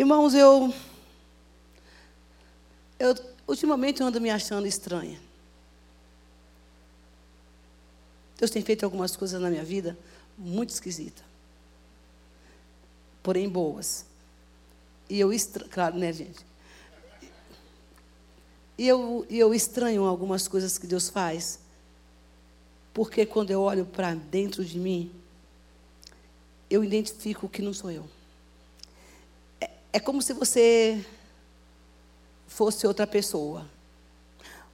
Irmãos, eu, eu ultimamente eu ando me achando estranha. Deus tem feito algumas coisas na minha vida muito esquisitas. Porém boas. E eu, claro, né, gente? E eu, eu estranho algumas coisas que Deus faz. Porque quando eu olho para dentro de mim, eu identifico que não sou eu. É, como se você fosse outra pessoa.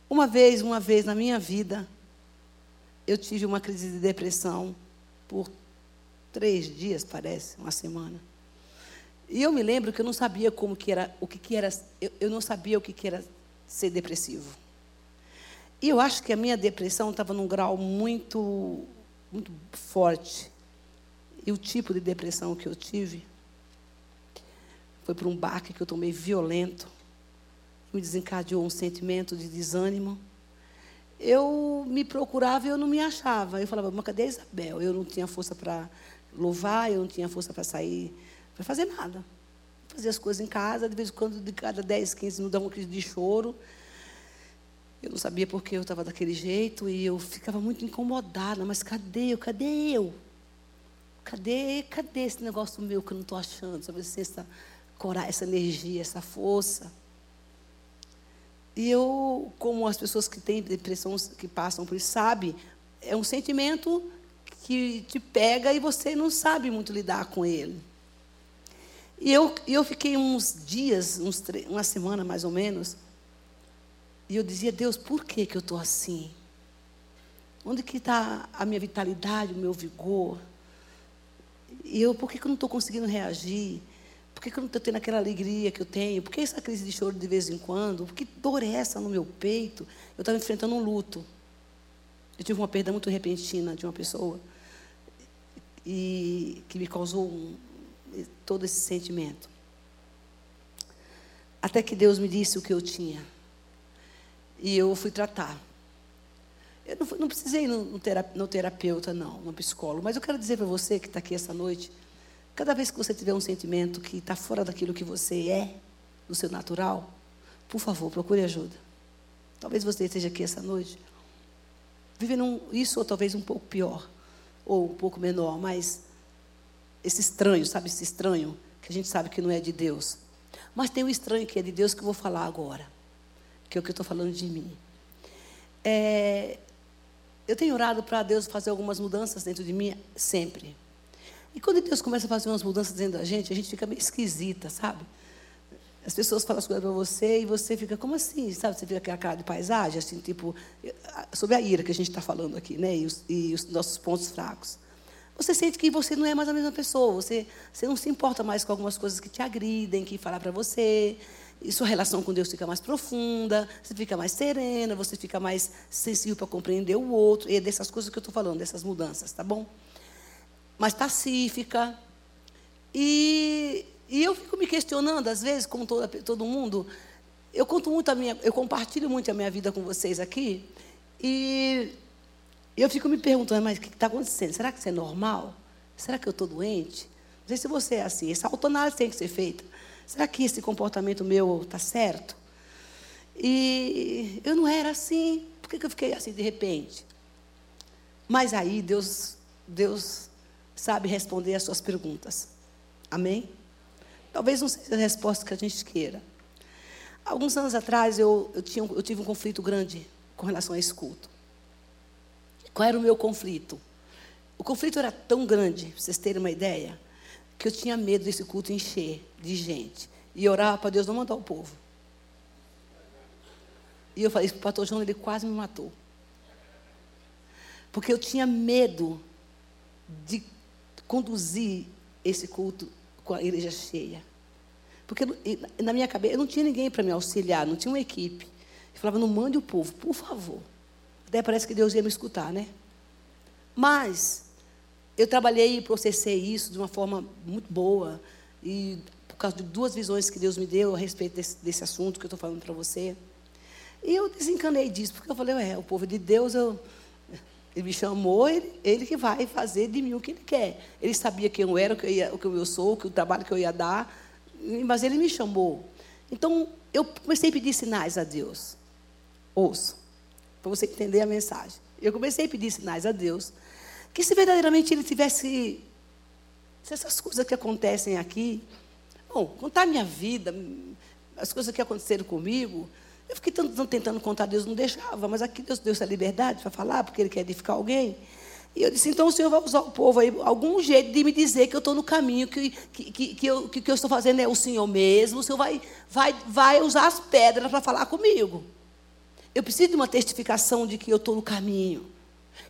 Uma vez, uma vez na minha vida, eu tive uma crise de depressão por três dias, parece, uma semana. E eu me lembro que eu não sabia como que era, o que, que era, eu, eu não sabia o que, que era ser depressivo. E eu acho que a minha depressão estava num grau muito, muito forte. E o tipo de depressão que eu tive foi por um baque que eu tomei violento, me desencadeou um sentimento de desânimo. Eu me procurava e eu não me achava. Eu falava, mas cadê a Isabel? Eu não tinha força para louvar, eu não tinha força para sair, para fazer nada fazia as coisas em casa, de vez em quando, de cada 10, 15 minutos, dava uma crise de choro. Eu não sabia por que eu estava daquele jeito e eu ficava muito incomodada. Mas cadê eu? Cadê eu? Cadê, cadê esse negócio meu que eu não estou achando? Sabe assim, essa coragem, essa energia, essa força. E eu, como as pessoas que têm depressão, que passam por isso, sabem, é um sentimento que te pega e você não sabe muito lidar com ele. E eu, eu fiquei uns dias, uns uma semana mais ou menos, e eu dizia, Deus, por que, que eu estou assim? Onde que está a minha vitalidade, o meu vigor? E eu, por que, que eu não estou conseguindo reagir? Por que, que eu não estou tendo aquela alegria que eu tenho? Por que essa crise de choro de vez em quando? Que dor é essa no meu peito? Eu estava enfrentando um luto. Eu tive uma perda muito repentina de uma pessoa e que me causou um, todo esse sentimento. Até que Deus me disse o que eu tinha. E eu fui tratar. Eu não, não precisei ir no, no, terapeuta, não, no psicólogo. Mas eu quero dizer para você que está aqui essa noite: cada vez que você tiver um sentimento que está fora daquilo que você é, do seu natural, por favor, procure ajuda. Talvez você esteja aqui essa noite vivendo isso, ou talvez um pouco pior, ou um pouco menor, mas esse estranho, sabe esse estranho que a gente sabe que não é de Deus. Mas tem um estranho que é de Deus que eu vou falar agora, que é o que eu estou falando de mim. É, eu tenho orado para Deus fazer algumas mudanças dentro de mim sempre. E quando Deus começa a fazer umas mudanças dentro da gente, a gente fica meio esquisita, sabe? As pessoas falam as coisas para você e você fica, como assim? Sabe? Você fica aquela cara de paisagem, assim, tipo, sobre a ira que a gente está falando aqui, né? E os, e os nossos pontos fracos você sente que você não é mais a mesma pessoa. Você, você não se importa mais com algumas coisas que te agridem, que falar para você. E sua relação com Deus fica mais profunda, você fica mais serena, você fica mais sensível para compreender o outro. E é dessas coisas que eu estou falando, dessas mudanças, tá bom? Mais pacífica. E, e eu fico me questionando, às vezes, como toda, todo mundo, eu conto muito a minha, eu compartilho muito a minha vida com vocês aqui. E eu fico me perguntando, mas o que está acontecendo? Será que isso é normal? Será que eu estou doente? Não sei se você é assim. Essa autoanálise tem que ser feita. Será que esse comportamento meu está certo? E eu não era assim. Por que, eu fiquei assim de repente? Mas aí Deus, Deus sabe responder as suas perguntas. Amém? Talvez não seja a resposta que a gente queira. Alguns anos atrás eu, eu, tinha, eu tive um conflito grande com relação a esse culto. Qual era o meu conflito? O conflito era tão grande, para vocês terem uma ideia, que eu tinha medo desse culto encher de gente. E orava para Deus não mandar o povo. E eu falei isso para o pastor João, ele quase me matou. Porque eu tinha medo de conduzir esse culto com a igreja cheia. Porque na minha cabeça, eu não tinha ninguém para me auxiliar, não tinha uma equipe. Eu falava, não mande o povo, por favor. Até parece que Deus ia me escutar, né? Mas eu trabalhei e processei isso de uma forma muito boa. E por causa de duas visões que Deus me deu a respeito desse, desse assunto que eu estou falando para você. E eu desencanei disso, porque eu falei, é, o povo de Deus, eu, ele me chamou, ele, ele que vai fazer de mim o que ele quer. Ele sabia quem eu era, o que eu, ia, o que eu sou, o, que, o trabalho que eu ia dar. Mas ele me chamou. Então, eu comecei a pedir sinais a Deus. Ouça, para você entender a mensagem. Eu comecei a pedir sinais a Deus. Que se verdadeiramente ele tivesse. Se essas coisas que acontecem aqui. Bom, contar minha vida, as coisas que aconteceram comigo. Eu fiquei tanto, tentando contar, Deus não deixava, mas aqui Deus deu essa liberdade para falar, porque Ele quer edificar alguém. E eu disse, então o Senhor vai usar o povo aí, algum jeito de me dizer que eu estou no caminho, que, que, que, que, eu, que, que eu estou fazendo é o Senhor mesmo, o Senhor vai, vai, vai usar as pedras para falar comigo. Eu preciso de uma testificação de que eu estou no caminho.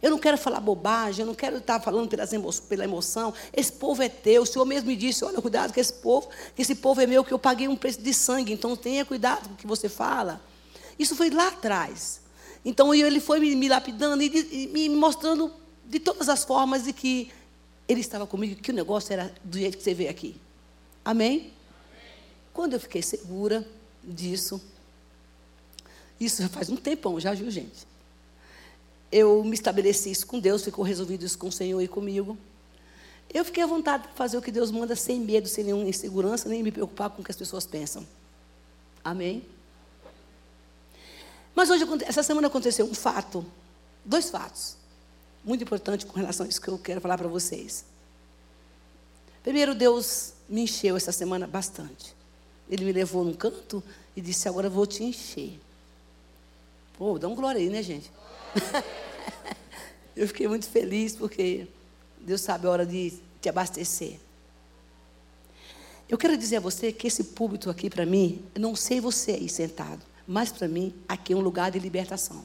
Eu não quero falar bobagem, eu não quero estar falando pelas emo pela emoção. Esse povo é teu. O Senhor mesmo me disse: olha, cuidado com esse povo, que esse povo é meu, que eu paguei um preço de sangue. Então tenha cuidado com o que você fala. Isso foi lá atrás. Então ele foi me, lapidando e, e me mostrando de todas as formas de que ele estava comigo, que o negócio era do jeito que você vê aqui. Amém? Amém? Quando eu fiquei segura disso, isso já faz um tempão, já viu, gente? Eu me estabeleci isso com Deus, ficou resolvido isso com o Senhor e comigo. Eu fiquei à vontade de fazer o que Deus manda, sem medo, sem nenhuma insegurança, nem me preocupar com o que as pessoas pensam. Amém? Mas hoje, essa semana aconteceu um fato, dois fatos, muito importantes com relação a isso que eu quero falar para vocês. Primeiro, Deus me encheu essa semana bastante. Ele me levou num canto e disse: Agora vou te encher. Pô, dá um glória aí, né, gente? eu fiquei muito feliz porque Deus sabe a hora de te abastecer. Eu quero dizer a você que esse púlpito aqui para mim, eu não sei você aí sentado, mas para mim aqui é um lugar de libertação.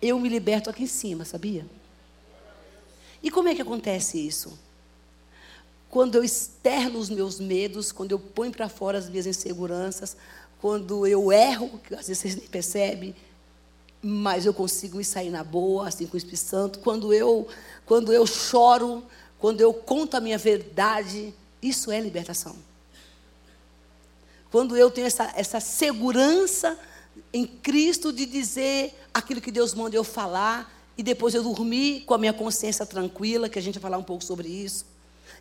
Eu me liberto aqui em cima, sabia? E como é que acontece isso? Quando eu externo os meus medos, quando eu ponho para fora as minhas inseguranças, quando eu erro, que às vezes vocês nem percebem, mas eu consigo me sair na boa, assim com o Espírito Santo. Quando eu, quando eu choro, quando eu conto a minha verdade, isso é libertação. Quando eu tenho essa, essa segurança em Cristo de dizer aquilo que Deus manda eu falar, e depois eu dormir com a minha consciência tranquila, que a gente vai falar um pouco sobre isso.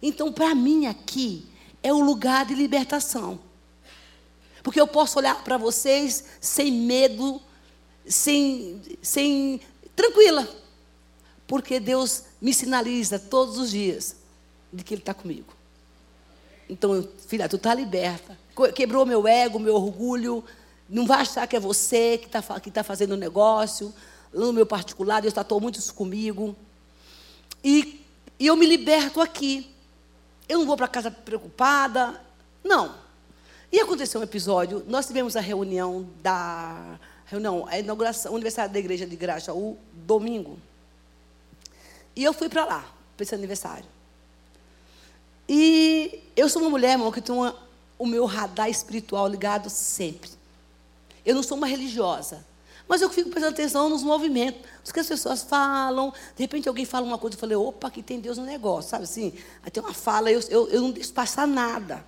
Então, para mim aqui, é o lugar de libertação. Porque eu posso olhar para vocês sem medo, sem, sem tranquila. Porque Deus me sinaliza todos os dias de que Ele está comigo. Então, filha, tu está liberta. Quebrou meu ego, meu orgulho. Não vai achar que é você que está que tá fazendo o negócio. No meu particular, Deus tratou muito isso comigo. E, e eu me liberto aqui. Eu não vou para casa preocupada. Não. E aconteceu um episódio. Nós tivemos a reunião da reunião, a inauguração, o aniversário da igreja de Grajaú, domingo. E eu fui para lá, para esse aniversário. E eu sou uma mulher, irmão, que tem o meu radar espiritual ligado sempre. Eu não sou uma religiosa. Mas eu fico prestando atenção nos movimentos, nos que as pessoas falam. De repente alguém fala uma coisa, eu falei, opa, aqui tem Deus no negócio, sabe assim? Aí tem uma fala, eu, eu, eu não deixo passar nada.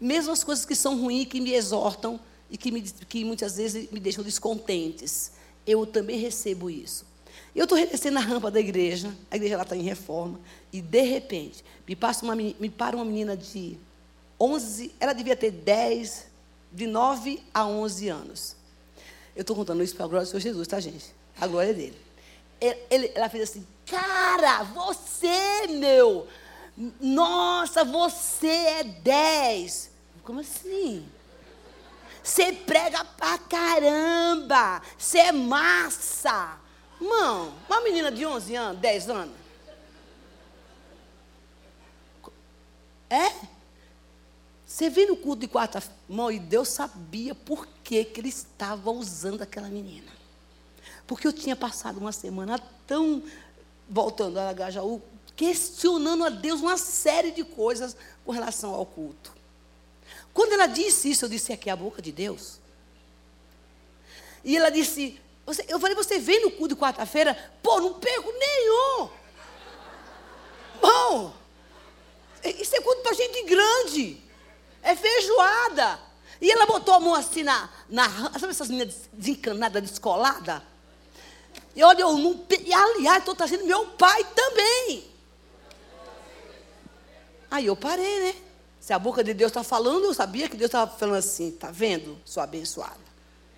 Mesmo as coisas que são ruins, que me exortam, e que, me, que muitas vezes me deixam descontentes. Eu também recebo isso. Eu estou descendo a rampa da igreja, a igreja está em reforma, e de repente, me, passa uma, me para uma menina de 11, ela devia ter 10, de 9 a 11 anos. Eu estou contando isso para a glória do Senhor Jesus, tá, gente? A glória dele. Ele, ele, ela fez assim, cara, você, meu, nossa, você é 10. Como assim? Você prega pra caramba. Você é massa. Mão, uma menina de 11 anos, 10 anos. É? Você viu no culto de quarta mão e Deus sabia por que, que ele estava usando aquela menina. Porque eu tinha passado uma semana tão, voltando a Gajaú, questionando a Deus uma série de coisas com relação ao culto. Quando ela disse isso, eu disse: aqui é a boca de Deus. E ela disse: Eu falei, você vem no culto de quarta-feira? Pô, não perco nenhum. Bom, isso é culto para gente grande. É feijoada. E ela botou a mão assim na. na sabe essas meninas desencanadas, descoladas? E olha, eu não. E aliás, estou trazendo meu pai também. Aí eu parei, né? Se a boca de Deus está falando, eu sabia que Deus estava falando assim, está vendo, sua abençoada?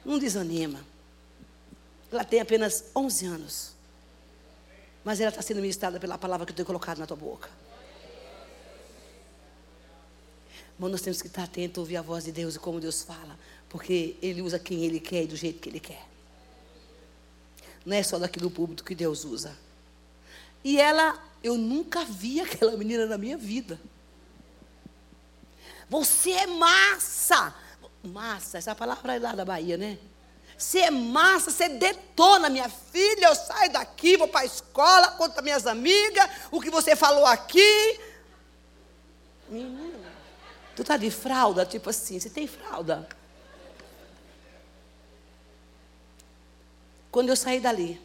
Não desanima. Ela tem apenas 11 anos. Mas ela está sendo ministrada pela palavra que eu tenho colocado na tua boca. Mas nós temos que estar atentos a ouvir a voz de Deus e como Deus fala. Porque Ele usa quem Ele quer e do jeito que Ele quer. Não é só daquilo público que Deus usa. E ela, eu nunca vi aquela menina na minha vida. Você é massa. Massa, essa palavra é lá da Bahia, né? Você é massa, você detona, minha filha. Eu saio daqui, vou para a escola, conto para minhas amigas o que você falou aqui. Menina, tu tá de fralda? Tipo assim, você tem fralda? Quando eu saí dali,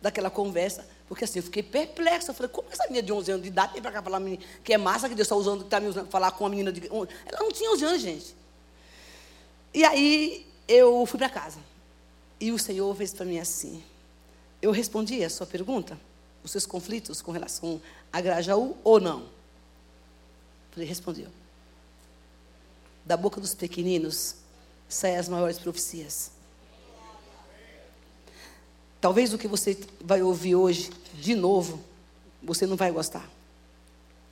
daquela conversa, porque assim, eu fiquei perplexa. Eu falei, como essa menina de 11 anos de idade vem para cá falar que é massa que Deus está usando, que está me usando falar com uma menina de. Ela não tinha 11 anos, gente. E aí eu fui para casa. E o Senhor fez para mim assim. Eu respondi a sua pergunta, os seus conflitos com relação a Grajaú ou não? Ele respondeu. Da boca dos pequeninos saem as maiores profecias. Talvez o que você vai ouvir hoje, de novo, você não vai gostar.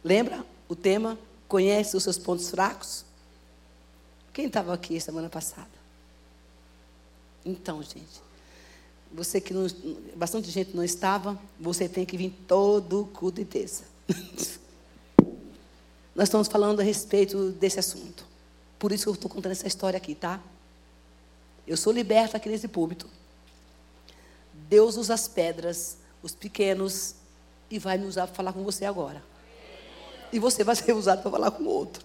Lembra o tema? Conhece os seus pontos fracos? Quem estava aqui semana passada? Então, gente, você que não, bastante gente não estava, você tem que vir todo culto de terça. Nós estamos falando a respeito desse assunto. Por isso que eu estou contando essa história aqui, tá? Eu sou liberta aqui nesse púlpito. Deus usa as pedras, os pequenos, e vai me usar para falar com você agora. E você vai ser usado para falar com o outro.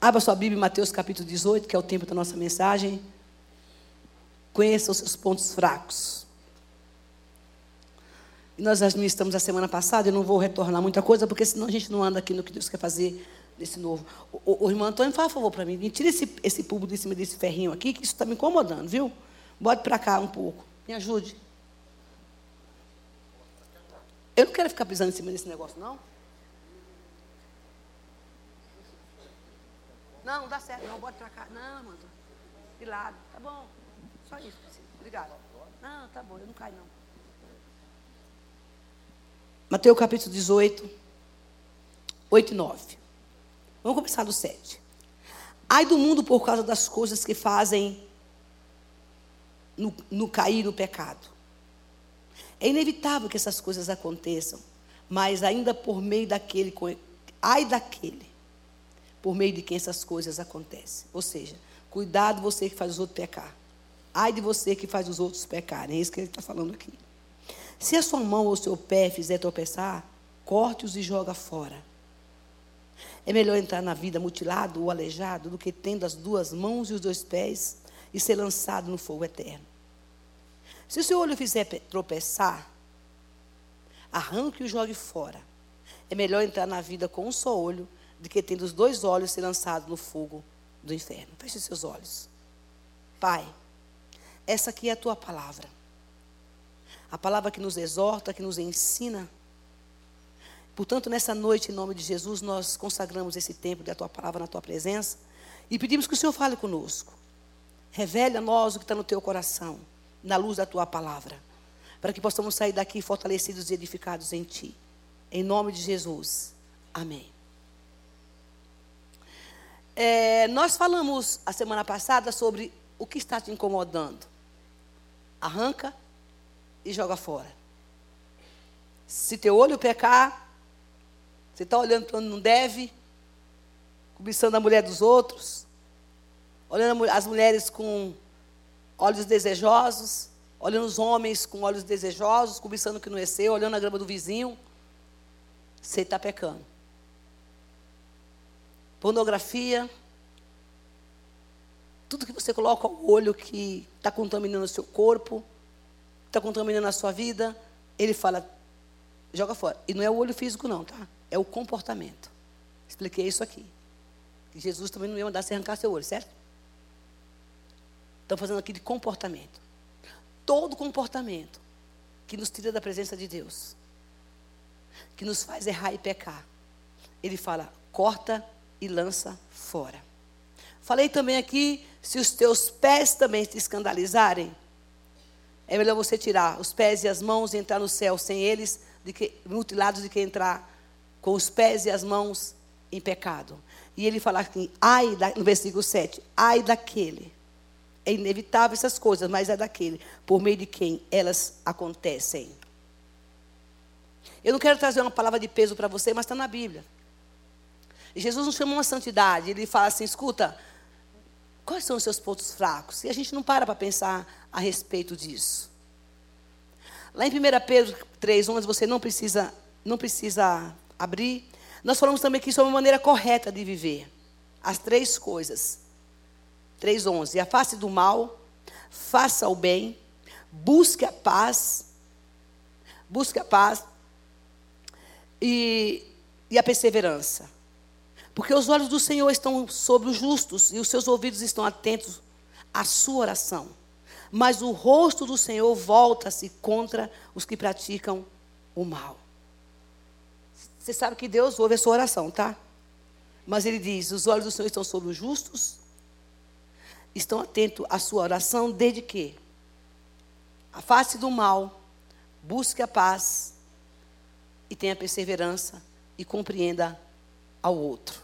Abra sua Bíblia em Mateus capítulo 18, que é o tempo da nossa mensagem. Conheça os seus pontos fracos. E nós administramos a semana passada, eu não vou retornar muita coisa, porque senão a gente não anda aqui no que Deus quer fazer desse novo. O, o, o irmão Antônio, faz favor para mim, tira esse, esse de cima desse ferrinho aqui, que isso está me incomodando, viu? Bote para cá um pouco. Me ajude. Eu não quero ficar pisando em cima desse negócio, não. Não, não dá certo, não. Bote para cá. Não, mano. De lado. Tá bom. Só isso, Obrigado. Não, tá bom. Eu não caio, não. Mateus capítulo 18, 8 e 9. Vamos começar do 7. Ai do mundo por causa das coisas que fazem no, no cair no pecado. É inevitável que essas coisas aconteçam, mas ainda por meio daquele, ai daquele, por meio de quem essas coisas acontecem. Ou seja, cuidado você que faz os outros pecar. Ai de você que faz os outros pecarem. É isso que ele está falando aqui. Se a sua mão ou seu pé fizer tropeçar, corte-os e joga fora. É melhor entrar na vida mutilado ou aleijado do que tendo as duas mãos e os dois pés e ser lançado no fogo eterno. Se o seu olho fizer tropeçar, arranque e o jogue fora. É melhor entrar na vida com um só olho do que tendo os dois olhos ser lançados no fogo do inferno. Feche seus olhos. Pai, essa aqui é a tua palavra. A palavra que nos exorta, que nos ensina. Portanto, nessa noite, em nome de Jesus, nós consagramos esse tempo da tua palavra na tua presença e pedimos que o Senhor fale conosco. Revele a nós o que está no teu coração, na luz da tua palavra, para que possamos sair daqui fortalecidos e edificados em ti. Em nome de Jesus. Amém. É, nós falamos a semana passada sobre o que está te incomodando. Arranca e joga fora. Se teu olho pecar, você está olhando para onde não deve, cobiçando a mulher dos outros, olhando as mulheres com olhos desejosos, olhando os homens com olhos desejosos, cobiçando o que não é seu, olhando a grama do vizinho, você está pecando. Pornografia, tudo que você coloca ao olho que está contaminando o seu corpo, está contaminando a sua vida, ele fala, joga fora. E não é o olho físico, não, tá? É o comportamento. Expliquei isso aqui. Jesus também não ia mandar você arrancar seu olho, certo? Estão fazendo aqui de que nos faz errar e pecar. Ele fala: corta e lança fora. Falei também aqui: se os teus pés também te escandalizarem, é melhor você tirar os pés e as mãos e entrar no céu sem eles, de que, mutilados, de que entrar com os pés e as mãos em pecado. E ele fala assim, ai, da, no versículo 7, ai daquele. É inevitável essas coisas, mas é daquele, por meio de quem elas acontecem. Eu não quero trazer uma palavra de peso para você, mas está na Bíblia. Jesus nos chama uma santidade. Ele fala assim: escuta, quais são os seus pontos fracos? E a gente não para para pensar a respeito disso. Lá em 1 Pedro 3,11, você não precisa, não precisa abrir. Nós falamos também aqui sobre a maneira correta de viver. As três coisas. 3,11. Afaste do mal, faça o bem, busque a paz, busque a paz e, e a perseverança. Porque os olhos do Senhor estão sobre os justos e os seus ouvidos estão atentos à sua oração. Mas o rosto do Senhor volta-se contra os que praticam o mal. Você sabe que Deus ouve a sua oração, tá? Mas ele diz: os olhos do Senhor estão sobre os justos, estão atentos à sua oração, desde que afaste do mal, busque a paz e tenha perseverança e compreenda ao outro.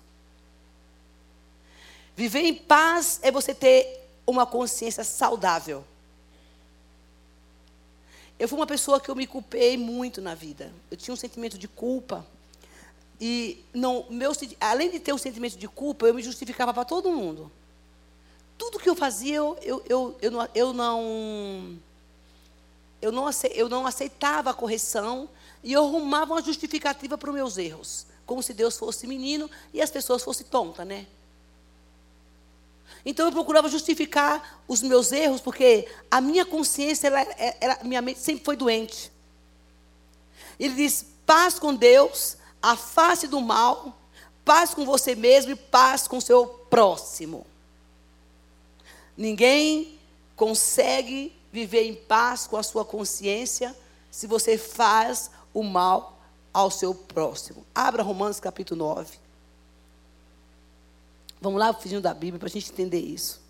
Viver em paz é você ter uma consciência saudável. Eu fui uma pessoa que eu me culpei muito na vida. Eu tinha um sentimento de culpa. E não, meu, além de ter um sentimento de culpa, eu me justificava para todo mundo. Tudo que eu fazia, eu, eu, eu, eu, não, eu, não, eu, não, eu não aceitava a correção e eu arrumava uma justificativa para os meus erros. Como se Deus fosse menino e as pessoas fossem tontas, né? Então eu procurava justificar os meus erros, porque a minha consciência, ela, ela, minha mente sempre foi doente. Ele diz: paz com Deus, afaste do mal, paz com você mesmo e paz com o seu próximo. Ninguém consegue viver em paz com a sua consciência se você faz o mal ao seu próximo. Abra Romanos capítulo 9. Vamos lá, fingindo da Bíblia, para a gente entender isso.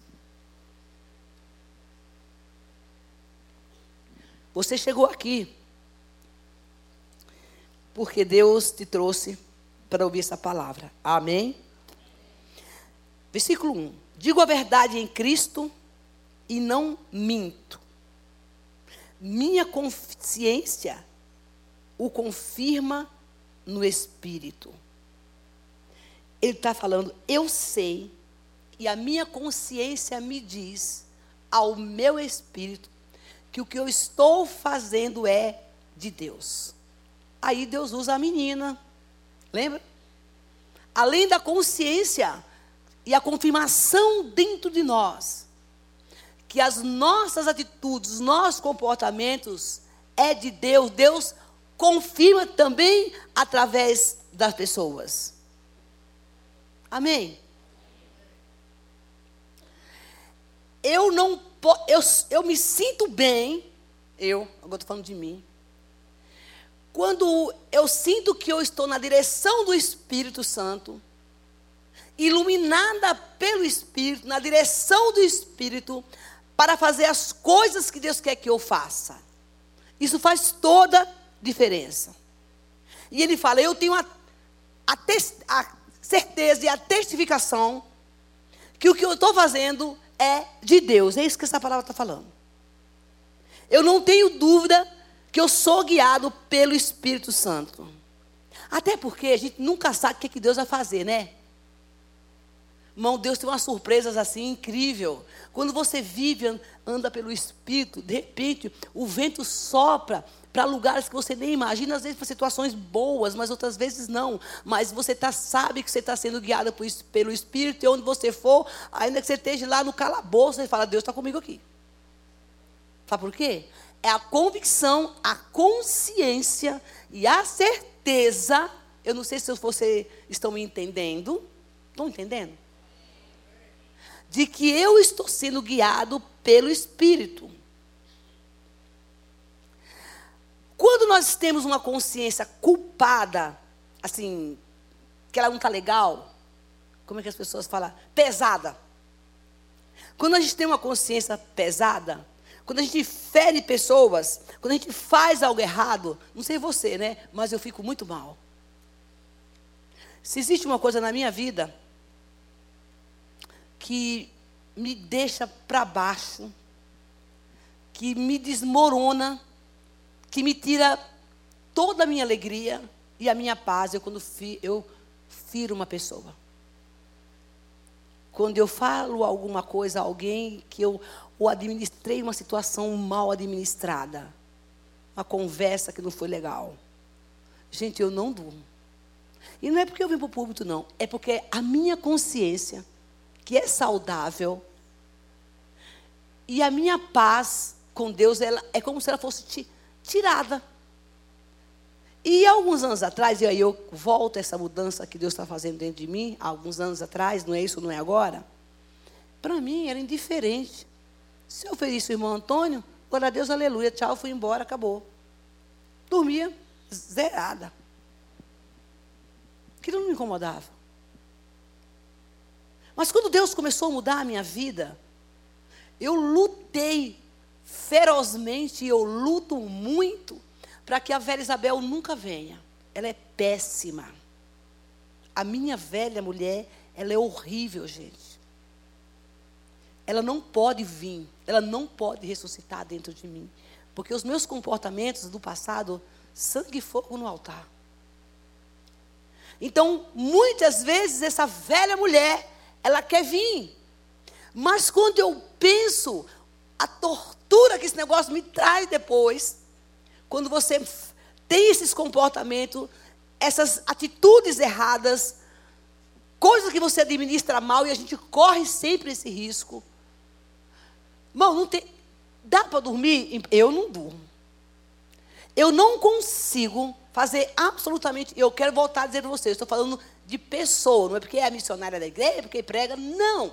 Você chegou aqui porque Deus te trouxe para ouvir essa palavra. Amém? Versículo 1. Digo a verdade em Cristo e não minto. Minha consciência o confirma no Espírito. Ele está falando, eu sei, e a minha consciência me diz, ao meu espírito, que o que eu estou fazendo é de Deus. Aí Deus usa a menina, lembra? Além da consciência e a confirmação dentro de nós, que as nossas atitudes, os nossos comportamentos é de Deus, Deus confirma também através das pessoas. Amém? Eu não eu, eu me sinto bem, eu, agora estou falando de mim, quando eu sinto que eu estou na direção do Espírito Santo, iluminada pelo Espírito, na direção do Espírito, para fazer as coisas que Deus quer que eu faça. Isso faz toda diferença. E ele fala: Eu tenho a, a, a certeza e a testificação que o que eu estou fazendo é de Deus. É isso que essa palavra está falando. Eu não tenho dúvida que eu sou guiado pelo Espírito Santo. Até porque a gente nunca sabe o que, que Deus vai fazer, né? Irmão, Deus tem umas surpresas assim incrível. Quando você vive, anda pelo Espírito, de repente o vento sopra para lugares que você nem imagina, às vezes para situações boas, mas outras vezes não. Mas você tá, sabe que você está sendo guiado por, pelo Espírito, e onde você for, ainda que você esteja lá no calabouço, você fala, Deus está comigo aqui. Sabe por quê? É a convicção, a consciência e a certeza. Eu não sei se vocês estão me entendendo. Estão entendendo? De que eu estou sendo guiado pelo Espírito. Quando nós temos uma consciência culpada, assim, que ela não está legal, como é que as pessoas falam? Pesada. Quando a gente tem uma consciência pesada, quando a gente fere pessoas, quando a gente faz algo errado, não sei você, né? Mas eu fico muito mal. Se existe uma coisa na minha vida que me deixa para baixo, que me desmorona, que me tira toda a minha alegria e a minha paz, eu quando fi, eu firo uma pessoa. Quando eu falo alguma coisa a alguém que eu ou administrei uma situação mal administrada, uma conversa que não foi legal. Gente, eu não durmo. E não é porque eu vim para o público, não. É porque a minha consciência, que é saudável, e a minha paz com Deus, ela é como se ela fosse tirada. E alguns anos atrás, e aí eu volto a essa mudança que Deus está fazendo dentro de mim, alguns anos atrás, não é isso, não é agora. Para mim era indiferente. Se eu fiz isso, irmão Antônio, glória a Deus, aleluia, tchau, fui embora, acabou. Dormia zerada. Aquilo não me incomodava. Mas quando Deus começou a mudar a minha vida, eu lutei ferozmente, e eu luto muito, para que a velha Isabel nunca venha. Ela é péssima. A minha velha mulher, ela é horrível, gente. Ela não pode vir, ela não pode ressuscitar dentro de mim. Porque os meus comportamentos do passado, sangue e fogo no altar. Então, muitas vezes, essa velha mulher, ela quer vir. Mas quando eu penso a tortura que esse negócio me traz depois, quando você tem esses comportamentos, essas atitudes erradas, coisas que você administra mal e a gente corre sempre esse risco. Irmão, não tem. Dá para dormir? Eu não durmo. Eu não consigo fazer absolutamente. Eu quero voltar a dizer para vocês, estou falando de pessoa, não é porque é missionária da igreja, é porque prega, não.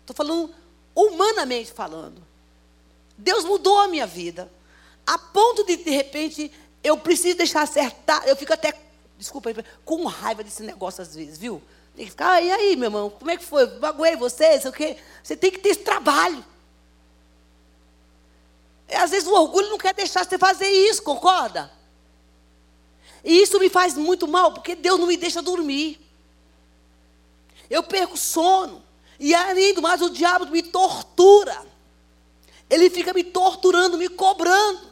Estou falando humanamente falando. Deus mudou a minha vida. A ponto de, de repente, eu preciso deixar acertar. Eu fico até, desculpa, com raiva desse negócio às vezes, viu? Tem que ficar, ah, e aí, meu irmão, como é que foi? Baguei você, sei o quê. Você tem que ter esse trabalho. Às vezes o orgulho não quer deixar você fazer isso, concorda? E isso me faz muito mal, porque Deus não me deixa dormir. Eu perco sono. E do mais, o diabo me tortura. Ele fica me torturando, me cobrando.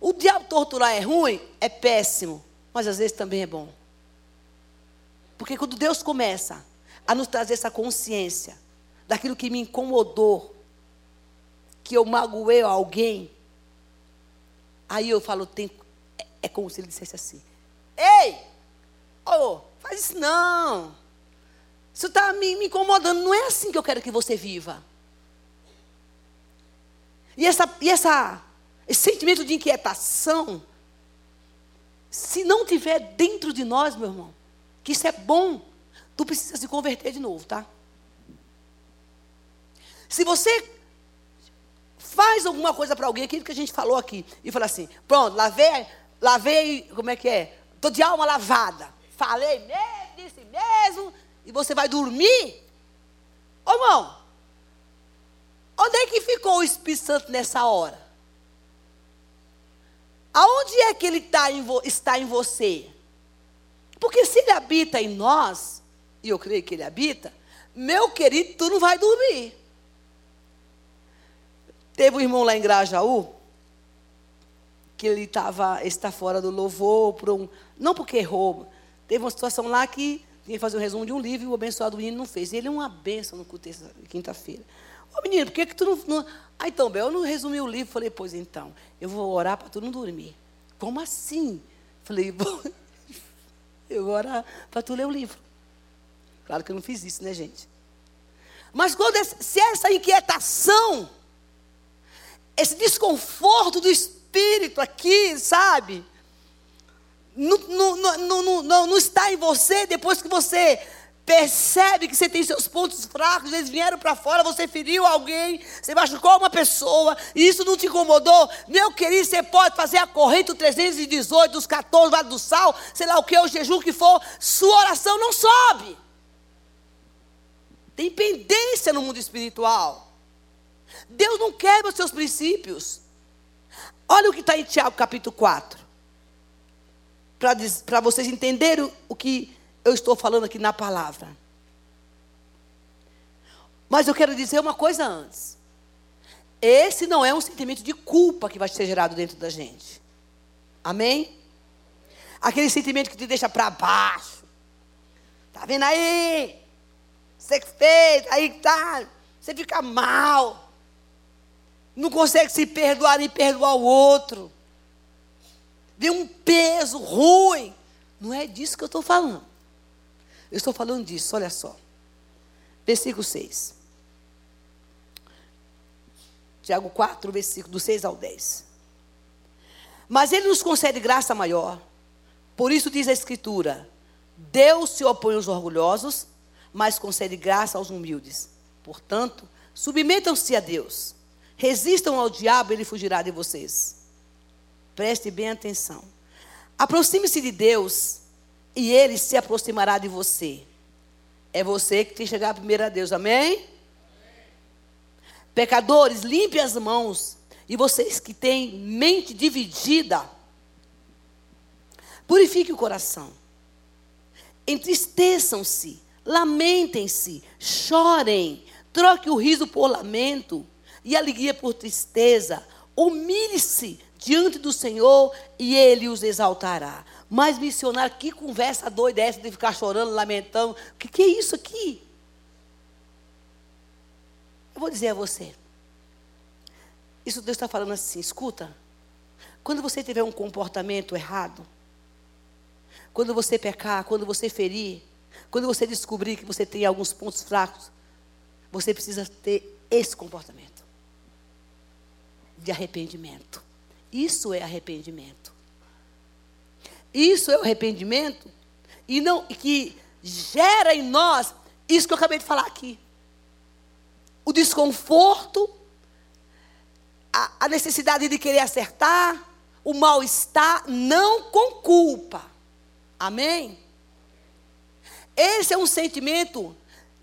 O diabo torturar é ruim? É péssimo. Mas às vezes também é bom. Porque quando Deus começa a nos trazer essa consciência daquilo que me incomodou, que eu magoei alguém, Aí eu falo, tem, é, é como se ele dissesse assim: Ei, oh, faz isso não. Isso está me, me incomodando. Não é assim que eu quero que você viva. E, essa, e essa, esse sentimento de inquietação, se não tiver dentro de nós, meu irmão, que isso é bom, tu precisa se converter de novo, tá? Se você faz alguma coisa para alguém, aquilo que a gente falou aqui, e fala assim: pronto, lavei, lavei, como é que é? Estou de alma lavada. Falei mesmo, disse mesmo, e você vai dormir? Ô irmão, onde é que ficou o Espírito Santo nessa hora? Aonde é que ele tá em está em você? Porque se ele habita em nós, e eu creio que ele habita, meu querido, tu não vai dormir. Teve um irmão lá em Grajaú, que ele estava está fora do louvor, por um, não porque errou. Teve uma situação lá que tinha que fazer um resumo de um livro e o abençoado menino não fez. Ele é uma benção no culto quinta-feira. Ô menino, por que, que tu não, não. Ah, então, Bel, eu não resumi o livro. Falei, pois então, eu vou orar para tu não dormir. Como assim? Falei, vou, eu vou orar para tu ler o livro. Claro que eu não fiz isso, né, gente? Mas quando se essa inquietação esse desconforto do espírito aqui, sabe? Não, não, não, não, está em você depois que você percebe que você tem seus pontos fracos, eles vieram para fora, você feriu alguém, você machucou uma pessoa, e isso não te incomodou, meu querido, você pode fazer a corrente 318, dos 14, vale do sal, sei lá o que, o jejum que for, sua oração não sobe. Tem pendência no mundo espiritual. Deus não quebra os seus princípios. Olha o que está em Tiago capítulo 4. Para vocês entenderem o que eu estou falando aqui na palavra. Mas eu quero dizer uma coisa antes. Esse não é um sentimento de culpa que vai ser gerado dentro da gente. Amém? Aquele sentimento que te deixa para baixo. Tá vendo aí? Você que fez, aí tá. Você fica mal. Não consegue se perdoar nem perdoar o outro. Vê um peso ruim. Não é disso que eu estou falando. Eu estou falando disso, olha só. Versículo 6. Tiago 4, versículo do 6 ao 10. Mas ele nos concede graça maior. Por isso diz a Escritura: Deus se opõe aos orgulhosos, mas concede graça aos humildes. Portanto, submetam-se a Deus. Resistam ao diabo, ele fugirá de vocês. Preste bem atenção. Aproxime-se de Deus e ele se aproximará de você. É você que tem que chegar primeiro a Deus, amém? amém? Pecadores, limpe as mãos. E vocês que têm mente dividida, purifique o coração. Entristeçam-se, lamentem-se, chorem, troque o riso por lamento e alegria por tristeza. Humilhe-se diante do Senhor e Ele os exaltará. Mas missionário, que conversa doida é essa de ficar chorando, lamentando? O que, que é isso aqui? Eu vou dizer a você. Isso Deus está falando assim, escuta. Quando você tiver um comportamento errado, quando você pecar, quando você ferir, quando você descobrir que você tem alguns pontos fracos, você precisa ter esse comportamento de arrependimento. Isso é arrependimento. Isso é o arrependimento e não que gera em nós isso que eu acabei de falar aqui. O desconforto, a, a necessidade de querer acertar, o mal-estar, não com culpa. Amém? Esse é um sentimento,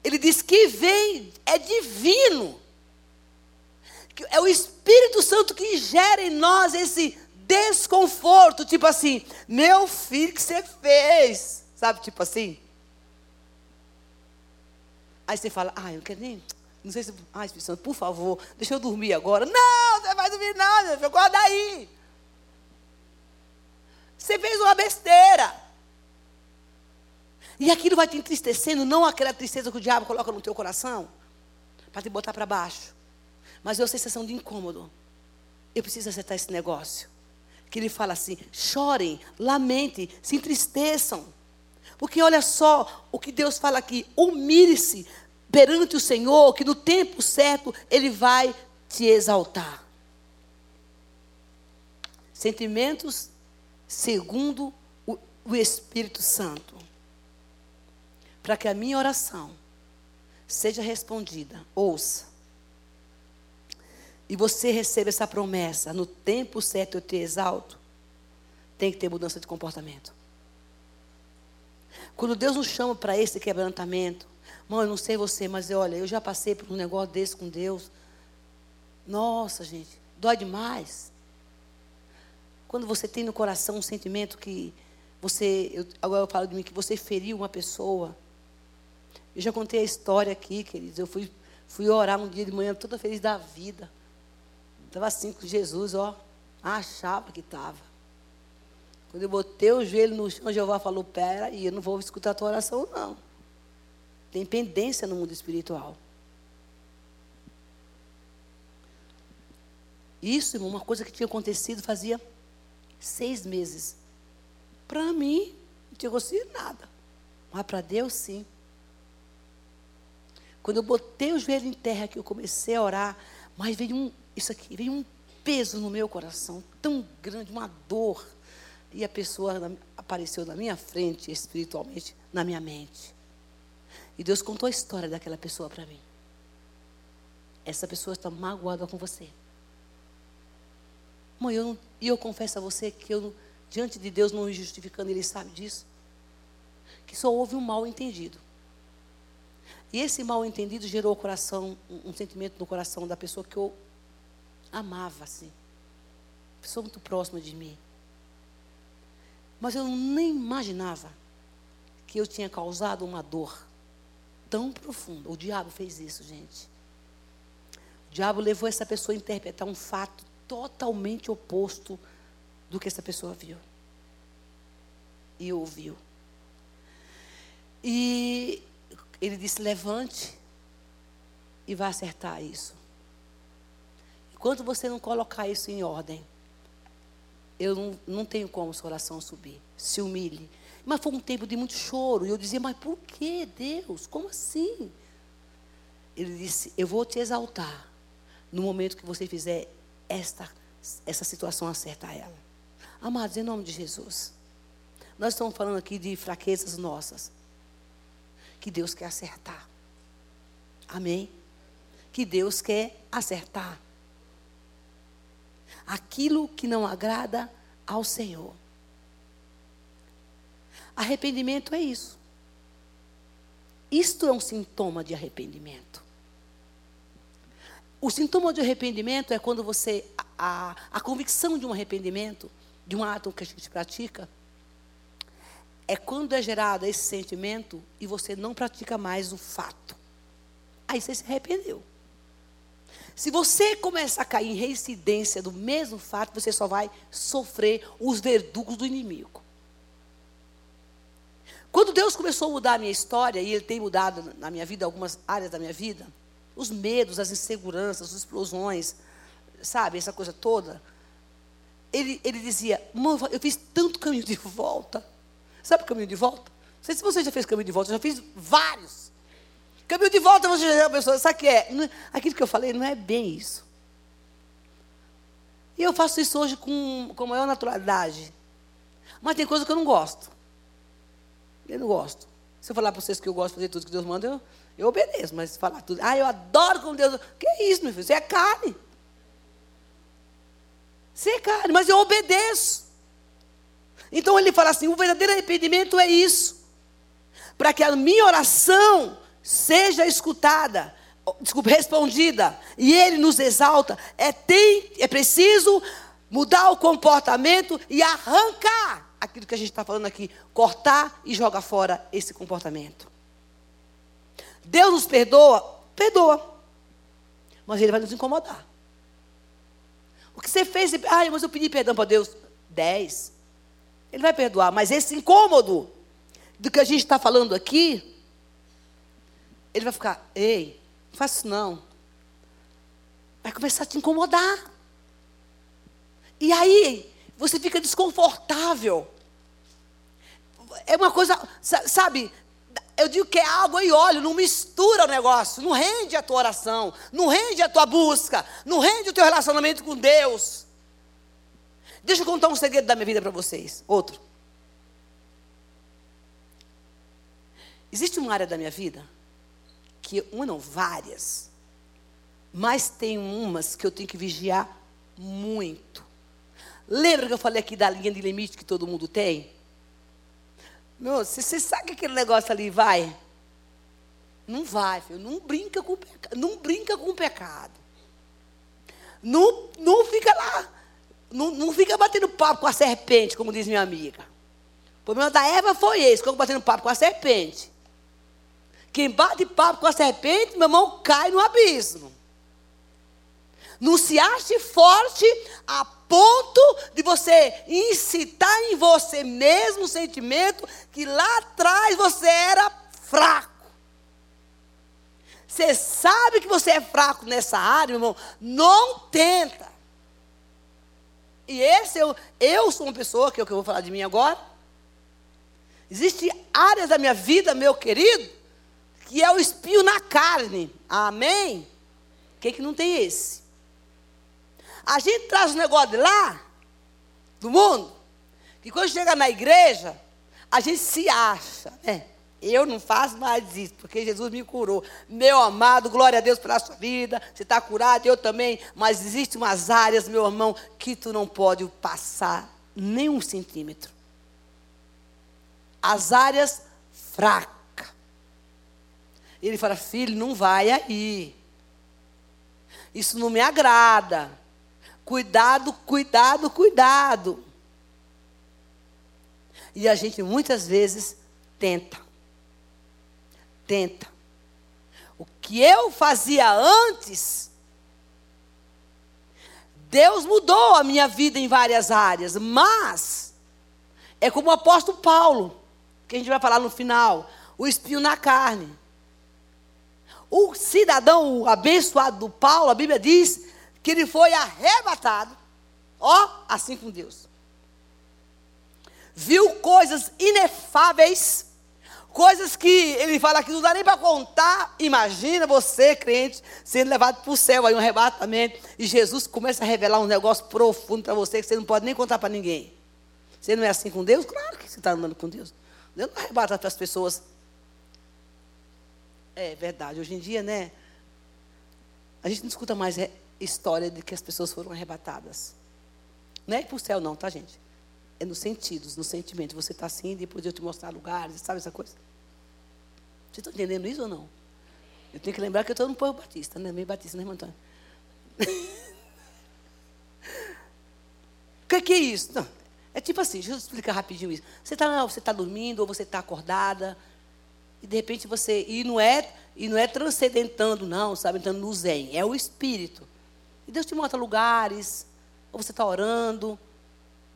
ele diz que vem, é divino. É o Espírito Santo que gera em nós esse desconforto, tipo assim, meu filho, que você fez? Sabe, tipo assim? Aí você fala, ah, eu quero nem. Não sei se. Ai, Espírito Santo, por favor, deixa eu dormir agora. Não, você vai dormir, não, meu filho, acorda aí. Você fez uma besteira. E aquilo vai te entristecendo, não aquela tristeza que o diabo coloca no teu coração, para te botar para baixo. Mas uma sensação de incômodo. Eu preciso acertar esse negócio que ele fala assim: chorem, lamentem, se entristeçam. Porque olha só o que Deus fala aqui: humilhe-se perante o Senhor, que no tempo certo Ele vai te exaltar. Sentimentos segundo o, o Espírito Santo. Para que a minha oração seja respondida, ouça e você recebe essa promessa, no tempo certo eu te exalto, tem que ter mudança de comportamento. Quando Deus nos chama para esse quebrantamento, mãe, eu não sei você, mas olha, eu já passei por um negócio desse com Deus. Nossa, gente, dói demais. Quando você tem no coração um sentimento que você, eu, agora eu falo de mim, que você feriu uma pessoa. Eu já contei a história aqui, queridos. Eu fui, fui orar um dia de manhã, toda feliz da vida. Estava assim com Jesus, ó. Achava que estava. Quando eu botei o joelho no chão, Jeová falou: Pera, e eu não vou escutar a tua oração, não. Tem pendência no mundo espiritual. Isso, irmão, uma coisa que tinha acontecido fazia seis meses. Para mim, não tinha acontecido nada. Mas para Deus, sim. Quando eu botei o joelho em terra, que eu comecei a orar, mas veio um, isso aqui, veio um peso no meu coração, tão grande, uma dor. E a pessoa apareceu na minha frente, espiritualmente, na minha mente. E Deus contou a história daquela pessoa para mim. Essa pessoa está magoada com você. Mãe, eu e eu confesso a você que eu, diante de Deus, não me justificando, Ele sabe disso. Que só houve um mal entendido. E esse mal entendido gerou um, um sentimento no coração da pessoa que eu amava, assim. Pessoa muito próxima de mim. Mas eu nem imaginava que eu tinha causado uma dor tão profunda. O diabo fez isso, gente. O diabo levou essa pessoa a interpretar um fato totalmente oposto do que essa pessoa viu e ouviu. E ele disse: levante e vá acertar isso. Enquanto você não colocar isso em ordem, eu não, não tenho como seu coração subir. Se humilhe. Mas foi um tempo de muito choro. E eu dizia: Mas por que, Deus? Como assim? Ele disse: Eu vou te exaltar no momento que você fizer esta, essa situação acertar ela. Amados, em nome de Jesus. Nós estamos falando aqui de fraquezas nossas. Que Deus quer acertar. Amém? Que Deus quer acertar. Aquilo que não agrada ao Senhor. Arrependimento é isso. Isto é um sintoma de arrependimento. O sintoma de arrependimento é quando você, a, a convicção de um arrependimento, de um ato que a gente pratica, é quando é gerado esse sentimento e você não pratica mais o fato. Aí você se arrependeu. Se você começar a cair em reincidência do mesmo fato, você só vai sofrer os verdugos do inimigo. Quando Deus começou a mudar a minha história, e Ele tem mudado na minha vida, algumas áreas da minha vida, os medos, as inseguranças, as explosões, sabe, essa coisa toda. Ele, ele dizia, eu fiz tanto caminho de volta. Sabe o caminho de volta? Não sei se você já fez caminho de volta, eu já fiz vários. Caminho de volta, você já pensou, sabe o que é? é? Aquilo que eu falei não é bem isso. E eu faço isso hoje com, com maior naturalidade. Mas tem coisa que eu não gosto. Eu não gosto. Se eu falar para vocês que eu gosto de fazer tudo que Deus manda, eu, eu obedeço, mas falar tudo. Ah, eu adoro como Deus. Que é isso, meu filho? Você é carne. Você é carne, mas eu obedeço. Então ele fala assim: o verdadeiro arrependimento é isso. Para que a minha oração seja escutada, desculpe, respondida, e ele nos exalta, é, tem, é preciso mudar o comportamento e arrancar aquilo que a gente está falando aqui, cortar e jogar fora esse comportamento. Deus nos perdoa? Perdoa. Mas Ele vai nos incomodar. O que você fez, ah, mas eu pedi perdão para Deus. Dez. Ele vai perdoar, mas esse incômodo do que a gente está falando aqui, ele vai ficar, ei, não faça isso não. Vai começar a te incomodar. E aí, você fica desconfortável. É uma coisa, sabe, eu digo que é água e óleo, não mistura o negócio, não rende a tua oração, não rende a tua busca, não rende o teu relacionamento com Deus. Deixa eu contar um segredo da minha vida para vocês. Outro. Existe uma área da minha vida que, uma não, várias, mas tem umas que eu tenho que vigiar muito. Lembra que eu falei aqui da linha de limite que todo mundo tem? Meu, você, você sabe que aquele negócio ali vai? Não vai, filho. Não brinca com. Não brinca com o pecado. Não, não fica lá. Não, não fica batendo papo com a serpente, como diz minha amiga. O problema da Eva foi esse, ficou batendo papo com a serpente. Quem bate papo com a serpente, meu irmão, cai no abismo. Não se ache forte a ponto de você incitar em você mesmo o sentimento que lá atrás você era fraco. Você sabe que você é fraco nessa área, meu irmão, não tenta. E esse eu, eu sou uma pessoa, que é o que eu vou falar de mim agora. Existem áreas da minha vida, meu querido, que é o espinho na carne. Amém? Quem que não tem esse? A gente traz o negócio de lá, do mundo, que quando chega na igreja, a gente se acha, né? Eu não faço mais isso, porque Jesus me curou. Meu amado, glória a Deus pela sua vida. Você está curado, eu também. Mas existem umas áreas, meu irmão, que tu não pode passar nem um centímetro. As áreas fracas. Ele fala, filho, não vai aí. Isso não me agrada. Cuidado, cuidado, cuidado. E a gente muitas vezes tenta. Tenta. O que eu fazia antes, Deus mudou a minha vida em várias áreas, mas é como o apóstolo Paulo, que a gente vai falar no final, o espinho na carne. O cidadão o abençoado do Paulo, a Bíblia diz que ele foi arrebatado, ó, assim com Deus. Viu coisas inefáveis, coisas que ele fala que não dá nem para contar. Imagina você, crente, sendo levado para o céu, aí um arrebatamento, e Jesus começa a revelar um negócio profundo para você que você não pode nem contar para ninguém. Você não é assim com Deus? Claro que você está andando com Deus. Deus não arrebata para as pessoas é verdade. Hoje em dia, né? A gente não escuta mais história de que as pessoas foram arrebatadas. Não é o céu, não, tá, gente? É nos sentidos, no sentimento. Você está assim, depois eu te mostrar lugares, sabe essa coisa? Vocês estão entendendo isso ou não? Eu tenho que lembrar que eu estou no povo batista, né? Meio batista, né, irmão Antônio? O que, que, é isso? Não, é tipo assim, deixa eu explicar rapidinho isso. Você está tá dormindo ou você está acordada, e de repente você. E não é, e não é transcendentando, não, sabe? Entrando no zen. É o espírito. E Deus te mostra lugares. Ou você está orando.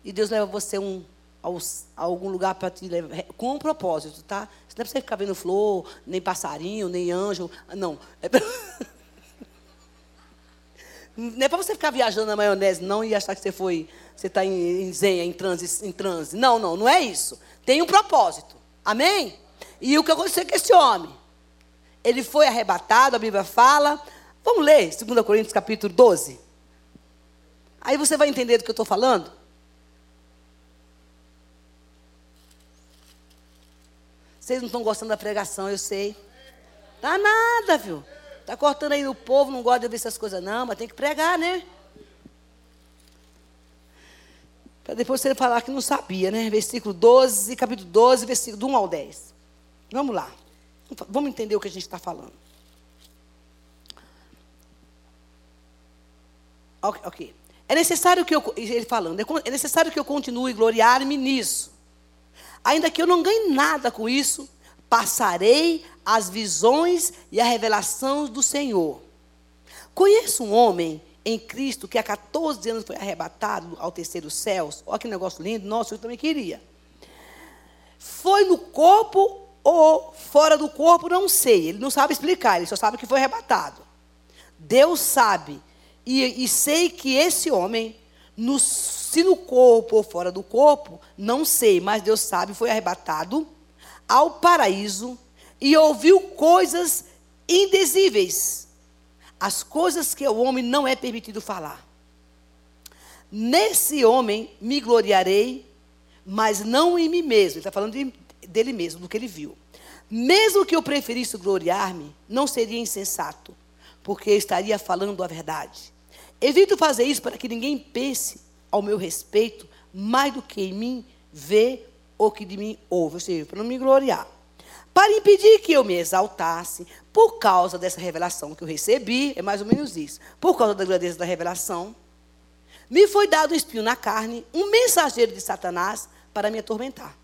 E Deus leva você um, aos, a algum lugar para te levar. Com um propósito, tá? Isso não é para você ficar vendo flor, nem passarinho, nem anjo. Não. É pra... Não é para você ficar viajando na maionese, não, e achar que você foi, você está em, em zen, em transe, em transe. Não, não, não é isso. Tem um propósito. Amém? E o que aconteceu com esse homem? Ele foi arrebatado, a Bíblia fala. Vamos ler 2 Coríntios capítulo 12. Aí você vai entender do que eu estou falando. Vocês não estão gostando da pregação, eu sei. Tá nada, viu? Tá cortando aí no povo, não gosta de ouvir essas coisas, não, mas tem que pregar, né? Para depois você falar que não sabia, né? Versículo 12, capítulo 12, versículo do 1 ao 10. Vamos lá. Vamos entender o que a gente está falando. Ok. okay. É necessário que eu, ele falando, é, é necessário que eu continue gloriar-me nisso. Ainda que eu não ganhe nada com isso, passarei as visões e a revelação do Senhor. Conheço um homem em Cristo que há 14 anos foi arrebatado ao terceiro céu. Olha que negócio lindo. Nossa, eu também queria. Foi no corpo ou fora do corpo, não sei. Ele não sabe explicar, ele só sabe que foi arrebatado. Deus sabe. E, e sei que esse homem, no, se no corpo ou fora do corpo, não sei, mas Deus sabe, foi arrebatado ao paraíso e ouviu coisas indizíveis. As coisas que o homem não é permitido falar. Nesse homem me gloriarei, mas não em mim mesmo. Ele está falando de, dele mesmo, do que ele viu. Mesmo que eu preferisse gloriar-me, não seria insensato, porque estaria falando a verdade. Evito fazer isso para que ninguém pense ao meu respeito mais do que em mim vê ou que de mim ouve, ou seja, para não me gloriar. Para impedir que eu me exaltasse, por causa dessa revelação que eu recebi, é mais ou menos isso, por causa da grandeza da revelação, me foi dado um espinho na carne, um mensageiro de Satanás para me atormentar.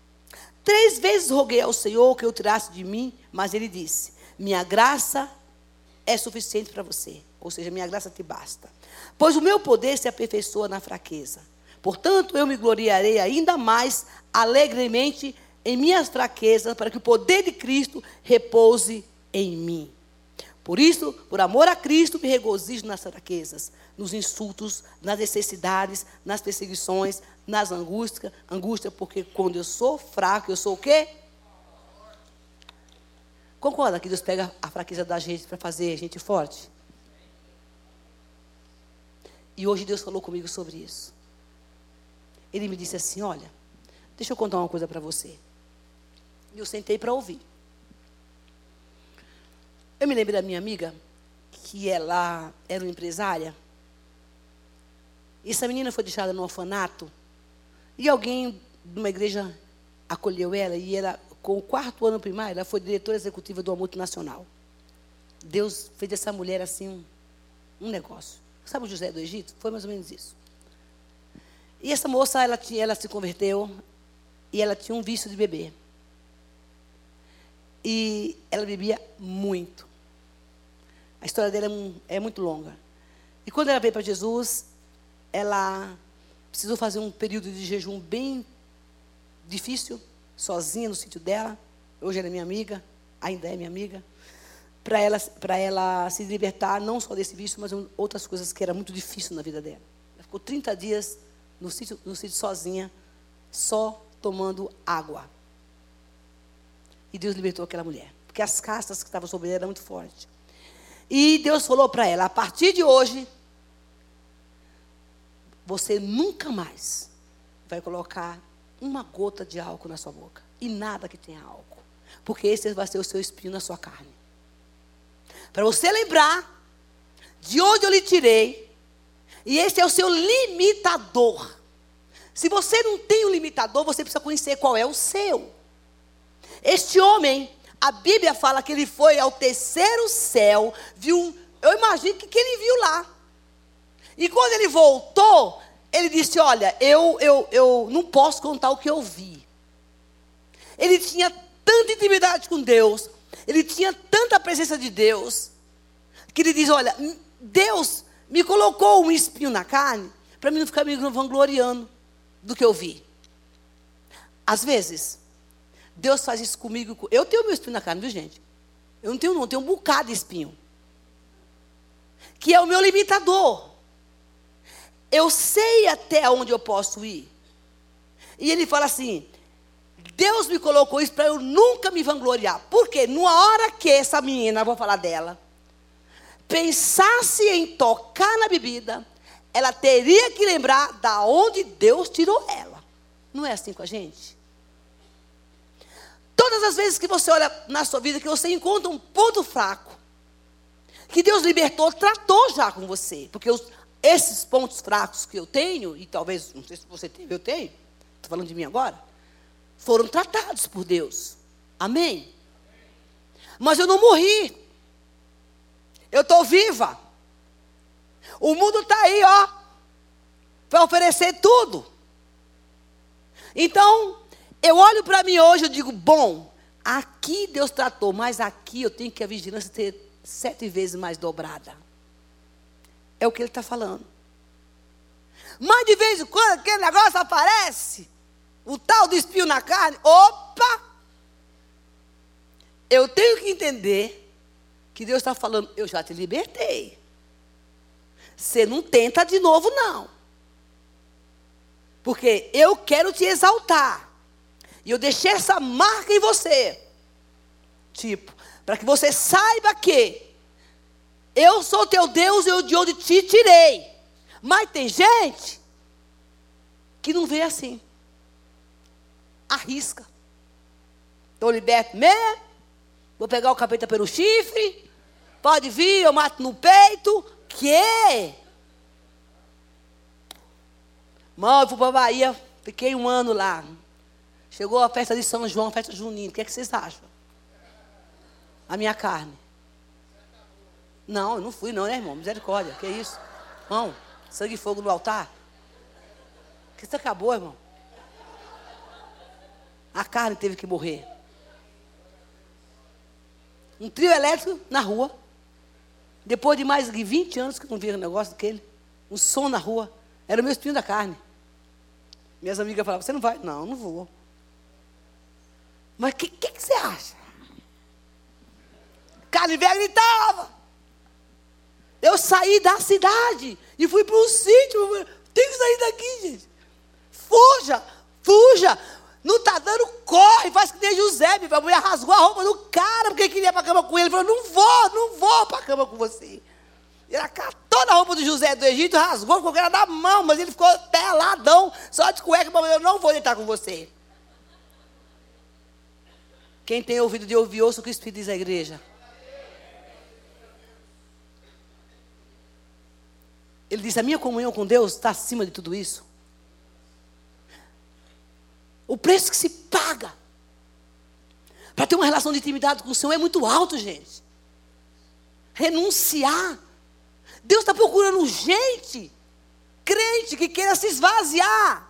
Três vezes roguei ao Senhor que eu tirasse de mim, mas ele disse: Minha graça é suficiente para você. Ou seja, minha graça te basta. Pois o meu poder se aperfeiçoa na fraqueza. Portanto, eu me gloriarei ainda mais alegremente em minhas fraquezas, para que o poder de Cristo repouse em mim. Por isso, por amor a Cristo, me regozijo nas fraquezas, nos insultos, nas necessidades, nas perseguições, nas angústias, angústia, porque quando eu sou fraco, eu sou o quê? Concorda que Deus pega a fraqueza da gente para fazer a gente forte? E hoje Deus falou comigo sobre isso. Ele me disse assim: Olha, deixa eu contar uma coisa para você. E eu sentei para ouvir. Eu me lembro da minha amiga, que ela era uma empresária. Essa menina foi deixada no orfanato. E alguém de uma igreja acolheu ela. E ela, com o quarto ano primário, ela foi diretora executiva uma multinacional. Deus fez dessa mulher assim um, negócio. Sabe o José do Egito? Foi mais ou menos isso. E essa moça, ela, ela se converteu e ela tinha um vício de beber. E ela bebia muito. A história dela é, é muito longa. E quando ela veio para Jesus, ela precisou fazer um período de jejum bem difícil, sozinha no sítio dela. Hoje ela é minha amiga, ainda é minha amiga. Para ela, ela se libertar, não só desse vício, mas outras coisas que era muito difícil na vida dela. Ela ficou 30 dias no sítio, no sítio sozinha, só tomando água. E Deus libertou aquela mulher. Porque as castas que estavam sobre ela eram muito fortes. E Deus falou para ela: a partir de hoje, você nunca mais vai colocar uma gota de álcool na sua boca. E nada que tenha álcool. Porque esse vai ser o seu espinho na sua carne. Para você lembrar de onde eu lhe tirei. E esse é o seu limitador. Se você não tem um limitador, você precisa conhecer qual é o seu. Este homem, a Bíblia fala que ele foi ao terceiro céu, viu, eu imagino que, que ele viu lá. E quando ele voltou, ele disse: Olha, eu, eu, eu não posso contar o que eu vi. Ele tinha tanta intimidade com Deus, ele tinha tanta presença de Deus, que ele diz: Olha, Deus me colocou um espinho na carne para mim não ficar me vangloriando do que eu vi. Às vezes, Deus faz isso comigo. Eu tenho meu espinho na carne, viu, gente? Eu não tenho, não, eu tenho um bocado de espinho. Que é o meu limitador. Eu sei até onde eu posso ir. E ele fala assim: Deus me colocou isso para eu nunca me vangloriar. Porque numa hora que essa menina, vou falar dela, pensasse em tocar na bebida, ela teria que lembrar da onde Deus tirou ela. Não é assim com a gente? Todas as vezes que você olha na sua vida, que você encontra um ponto fraco, que Deus libertou, tratou já com você. Porque os, esses pontos fracos que eu tenho, e talvez, não sei se você tem, eu tenho, estou falando de mim agora, foram tratados por Deus. Amém? Mas eu não morri. Eu estou viva. O mundo está aí, ó, para oferecer tudo. Então, eu olho para mim hoje e digo, bom, aqui Deus tratou, mas aqui eu tenho que a vigilância ter sete vezes mais dobrada. É o que ele está falando. Mas de vez em quando aquele negócio aparece, o tal do espinho na carne, opa! Eu tenho que entender que Deus está falando, eu já te libertei. Você não tenta de novo, não. Porque eu quero te exaltar. E eu deixei essa marca em você. Tipo, para que você saiba que eu sou teu Deus e eu de onde te tirei. Mas tem gente que não vê assim. Arrisca. Estou liberto mesmo. Vou pegar o capeta pelo chifre. Pode vir, eu mato no peito. Que? Mãe, eu fui para Bahia, fiquei um ano lá. Chegou a festa de São João, festa junina. O que, é que vocês acham? A minha carne. Não, eu não fui não, né, irmão? Misericórdia. Que isso? Irmão, sangue e fogo no altar. Que isso acabou, irmão. A carne teve que morrer. Um trio elétrico na rua. Depois de mais de 20 anos que eu não via um negócio daquele. Um som na rua. Era o meu espinho da carne. Minhas amigas falavam, você não vai? Não, não vou. Mas o que, que, que, você acha? Velha gritava. Eu saí da cidade e fui para um sítio. Tem que sair daqui, gente. Fuja, fuja. Não está dando, corre, faz que nem José. A mulher rasgou a roupa do cara porque queria para a cama com ele. Ele falou: Não vou, não vou para cama com você. Ele catou na roupa do José do Egito, rasgou, ficou com da mão, mas ele ficou peladão, só de cueca, mas eu não vou deitar com você. Quem tem ouvido de ouvir, ouça o que o Espírito diz à igreja. Ele diz: a minha comunhão com Deus está acima de tudo isso. O preço que se paga para ter uma relação de intimidade com o Senhor é muito alto, gente. Renunciar. Deus está procurando gente, crente, que queira se esvaziar.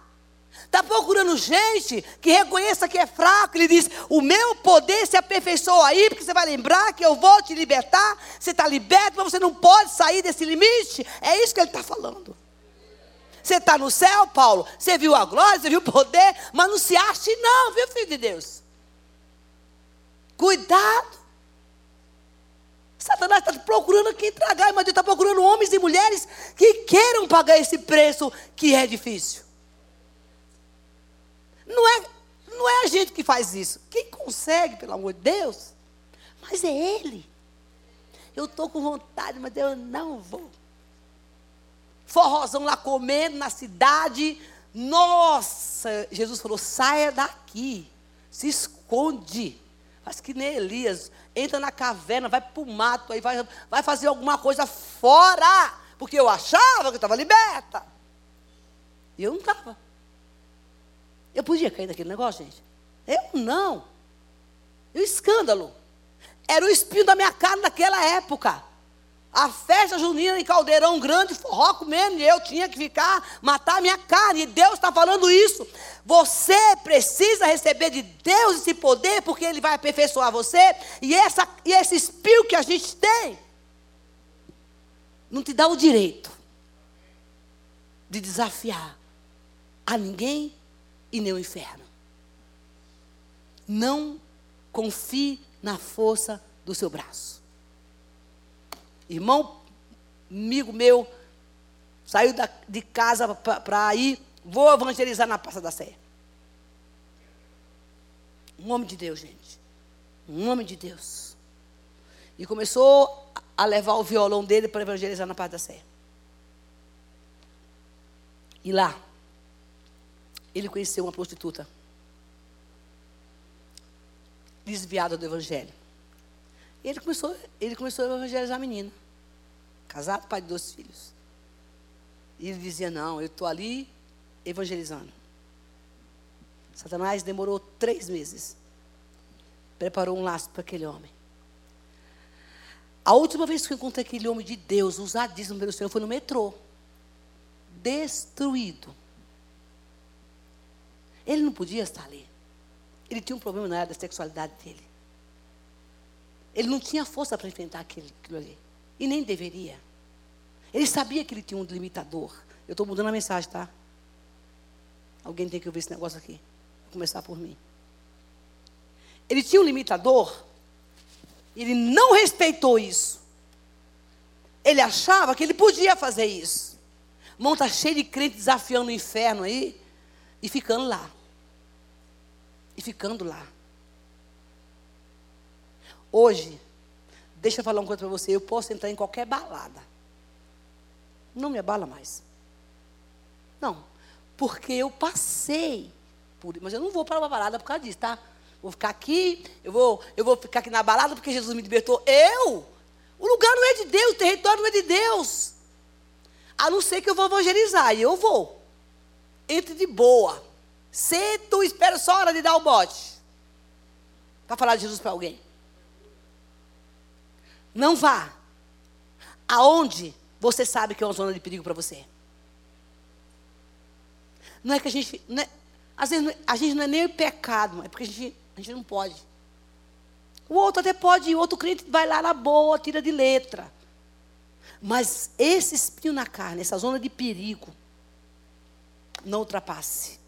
Está procurando gente que reconheça que é fraco. Ele diz: O meu poder se aperfeiçoa aí, porque você vai lembrar que eu vou te libertar. Você está liberto, mas você não pode sair desse limite. É isso que ele está falando. Você está no céu, Paulo. Você viu a glória, você viu o poder, mas não se ache, não, viu, filho de Deus? Cuidado. Satanás está procurando quem tragar, mas Deus está procurando homens e mulheres que queiram pagar esse preço que é difícil. Não é, não é a gente que faz isso. Quem consegue, pelo amor de Deus, mas é Ele. Eu estou com vontade, mas eu não vou. Forrozão lá comendo na cidade. Nossa, Jesus falou: saia daqui, se esconde. Faz que nem Elias, entra na caverna, vai para o mato, aí vai, vai fazer alguma coisa fora, porque eu achava que eu estava liberta. E eu não estava. Eu podia cair naquele negócio, gente? Eu não. E o escândalo. Era o espinho da minha cara naquela época. A festa junina em caldeirão grande, forró comendo, e eu tinha que ficar, matar a minha carne. E Deus está falando isso. Você precisa receber de Deus esse poder, porque Ele vai aperfeiçoar você. E, essa, e esse espinho que a gente tem, não te dá o direito de desafiar a ninguém e nem o inferno. Não confie na força do seu braço. Irmão, amigo meu, saiu da, de casa para ir, vou evangelizar na Praça da Sé. Um homem de Deus, gente. Um homem de Deus. E começou a levar o violão dele para evangelizar na Praça da Sé. E lá, ele conheceu uma prostituta. Desviada do evangelho. E ele começou, ele começou a evangelizar a menina. Casado, pai de dois filhos. E ele dizia: Não, eu estou ali evangelizando. Satanás demorou três meses. Preparou um laço para aquele homem. A última vez que eu encontrei aquele homem de Deus, usadíssimo pelo Senhor, foi no metrô. Destruído. Ele não podia estar ali. Ele tinha um problema na área da sexualidade dele. Ele não tinha força para enfrentar aquilo, aquilo ali. E nem deveria. Ele sabia que ele tinha um limitador. Eu estou mudando a mensagem, tá? Alguém tem que ouvir esse negócio aqui. Vou começar por mim. Ele tinha um limitador. Ele não respeitou isso. Ele achava que ele podia fazer isso. Mão está cheia de crente desafiando o inferno aí e ficando lá e ficando lá. Hoje, deixa eu falar uma coisa para você, eu posso entrar em qualquer balada. Não me abala mais. Não, porque eu passei por, mas eu não vou para uma balada por causa disso, tá? Vou ficar aqui, eu vou, eu vou ficar aqui na balada porque Jesus me libertou. Eu? O lugar não é de Deus, o território não é de Deus. A não ser que eu vou evangelizar, e eu vou. Entre de boa. Se tu espera só a hora de dar o bote. Para falar de Jesus para alguém. Não vá. Aonde você sabe que é uma zona de perigo para você. Não é que a gente. É, às vezes a gente não é nem pecado, é porque a gente, a gente não pode. O outro até pode, o outro crente vai lá na boa, tira de letra. Mas esse espinho na carne, essa zona de perigo, não ultrapasse.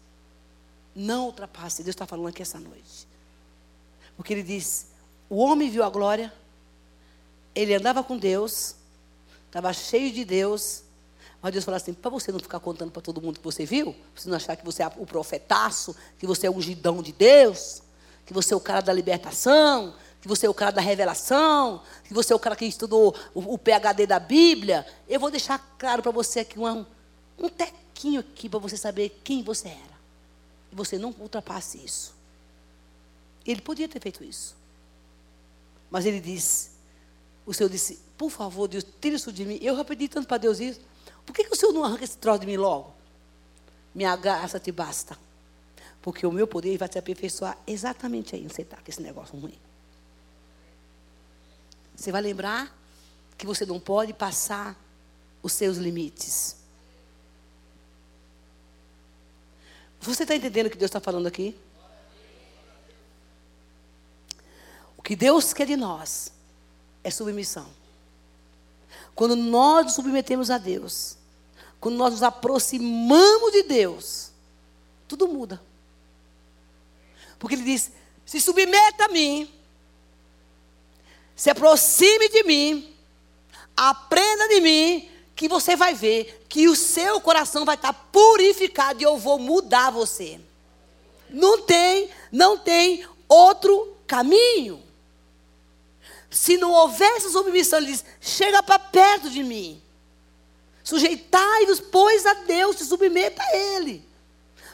Não ultrapasse. Deus está falando aqui essa noite. Porque ele diz: o homem viu a glória, ele andava com Deus, estava cheio de Deus. Mas Deus falou assim: para você não ficar contando para todo mundo que você viu, para você não achar que você é o profetaço, que você é o ungidão de Deus, que você é o cara da libertação, que você é o cara da revelação, que você é o cara que estudou o, PHD da Bíblia. Eu vou deixar claro para você aqui um, um tequinho aqui para você saber quem você era. E você não ultrapasse isso. Ele podia ter feito isso. Mas ele disse, o Senhor disse, por favor, Deus, tire isso de mim. Eu já pedi tanto para Deus isso. Por que, que o Senhor não arranca esse troço de mim logo? Minha graça te basta. Porque o meu poder vai te aperfeiçoar exatamente aí onde você está, com esse negócio ruim. Você vai lembrar que você não pode passar os seus limites. Você está entendendo o que Deus está falando aqui? O que Deus quer de nós é submissão. Quando nós nos submetemos a Deus, quando nós nos aproximamos de Deus, tudo muda. Porque Ele diz: se submeta a mim, se aproxime de mim, aprenda de mim, que você vai ver que o seu coração vai estar purificado e eu vou mudar você. Não tem, não tem outro caminho. Se não houvesse submissão, ele diz: chega para perto de mim. Sujeitai-vos, pois, a Deus, se submeta a Ele.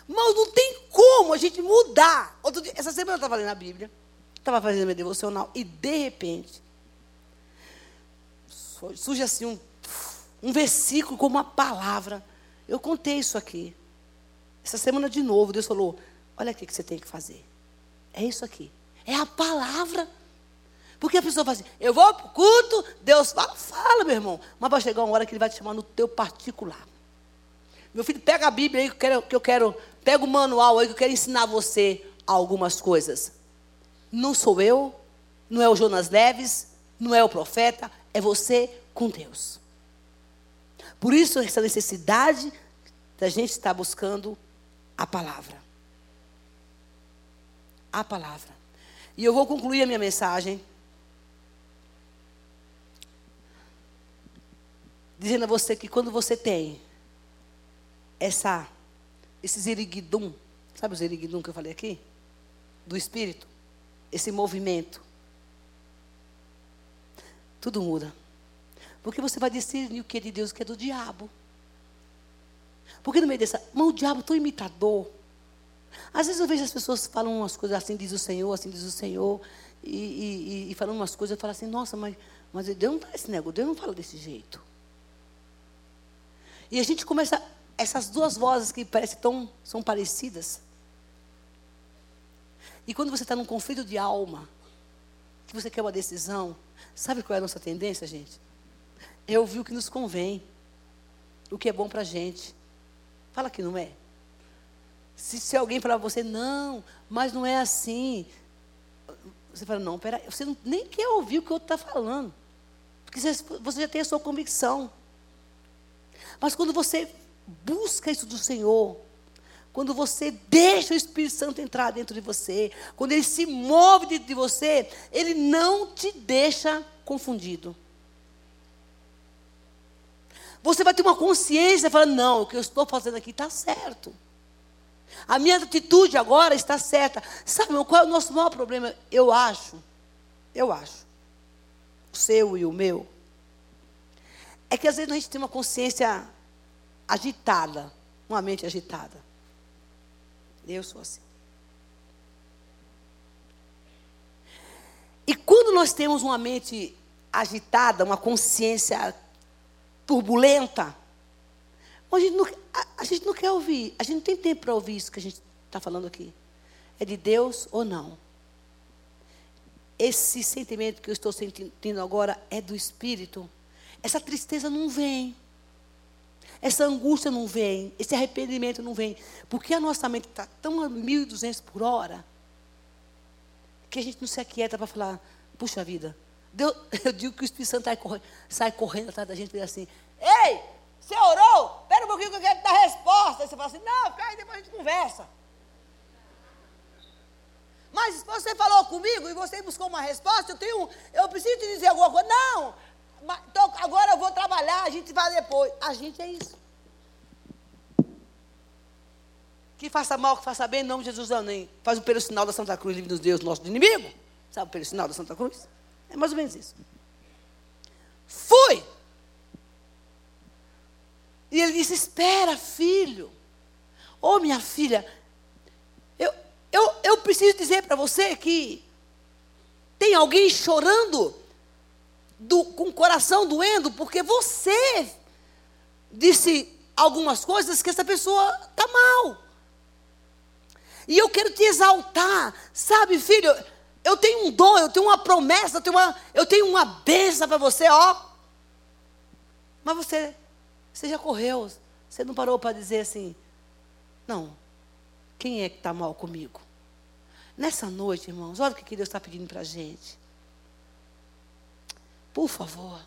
Mas não tem como a gente mudar. Dia, essa semana eu estava lendo a Bíblia, estava fazendo meu devocional, e de repente, surge assim um um versículo com uma palavra. Eu contei isso aqui. Essa semana de novo, Deus falou: Olha aqui que você tem que fazer. É isso aqui. É a palavra. Porque a pessoa fala assim: Eu vou para o culto, Deus fala, fala, meu irmão. Mas vai chegar uma hora que Ele vai te chamar no teu particular. Meu filho, pega a Bíblia aí que eu quero, que eu quero pega o manual aí que eu quero ensinar você algumas coisas. Não sou eu, não é o Jonas Leves, não é o profeta, é você com Deus. Por isso, essa necessidade da gente estar buscando a palavra. A palavra. E eu vou concluir a minha mensagem dizendo a você que quando você tem essa esse ziriguidum, sabe o ziriguidum que eu falei aqui? Do espírito, esse movimento. Tudo muda. Porque você vai discernir o que é de Deus e o que é do diabo. Porque no meio dessa, mas o diabo é tão imitador. Às vezes eu vejo as pessoas falando umas coisas assim, diz o Senhor, assim diz o Senhor, e, e, e falando umas coisas, eu falo assim, nossa, mas, mas Deus não faz esse negócio, Deus não fala desse jeito. E a gente começa, essas duas vozes que parecem tão, são parecidas. E quando você está num conflito de alma, que você quer uma decisão, sabe qual é a nossa tendência, gente? É ouvir o que nos convém, o que é bom para a gente. Fala que não é. Se, se alguém falar para você, não, mas não é assim. Você fala, não, peraí, você não, nem quer ouvir o que o outro está falando. Porque você, você já tem a sua convicção. Mas quando você busca isso do Senhor, quando você deixa o Espírito Santo entrar dentro de você, quando ele se move dentro de você, ele não te deixa confundido. Você vai ter uma consciência falando, não, o que eu estou fazendo aqui está certo. A minha atitude agora está certa. Sabe qual é o nosso maior problema? Eu acho, eu acho, o seu e o meu, é que às vezes a gente tem uma consciência agitada, uma mente agitada. Eu sou assim. E quando nós temos uma mente agitada, uma consciência turbulenta. A gente, não, a, a gente não quer ouvir, a gente não tem tempo para ouvir isso que a gente está falando aqui. É de Deus ou não? Esse sentimento que eu estou sentindo agora é do Espírito. Essa tristeza não vem. Essa angústia não vem. Esse arrependimento não vem. Porque a nossa mente está tão a 1.200 por hora que a gente não se aquieta para falar: puxa vida, Deus, eu digo que o Espírito Santo sai correndo, sai correndo atrás da gente e diz assim: Ei, você orou? Espera um pouquinho que eu quero dar resposta. Aí você fala assim: Não, fica aí, depois a gente conversa. Mas você falou comigo e você buscou uma resposta, eu tenho, eu preciso te dizer alguma coisa. Não, então, agora eu vou trabalhar, a gente vai depois. A gente é isso. Que faça mal, que faça bem, em nome de Jesus, amém. Faz o pelo sinal da Santa Cruz, livre nos Deus, nosso inimigo. Sabe o pelo sinal da Santa Cruz? É mais ou menos isso. Fui. E ele disse: Espera, filho. Ô oh, minha filha, eu, eu, eu preciso dizer para você que tem alguém chorando do, com o coração doendo, porque você disse algumas coisas que essa pessoa está mal. E eu quero te exaltar. Sabe, filho, eu tenho um dom, eu tenho uma promessa, eu tenho uma, eu tenho uma benção para você, ó. Mas você, você já correu, você não parou para dizer assim, não, quem é que está mal comigo? Nessa noite, irmãos, olha o que Deus está pedindo para a gente. Por favor,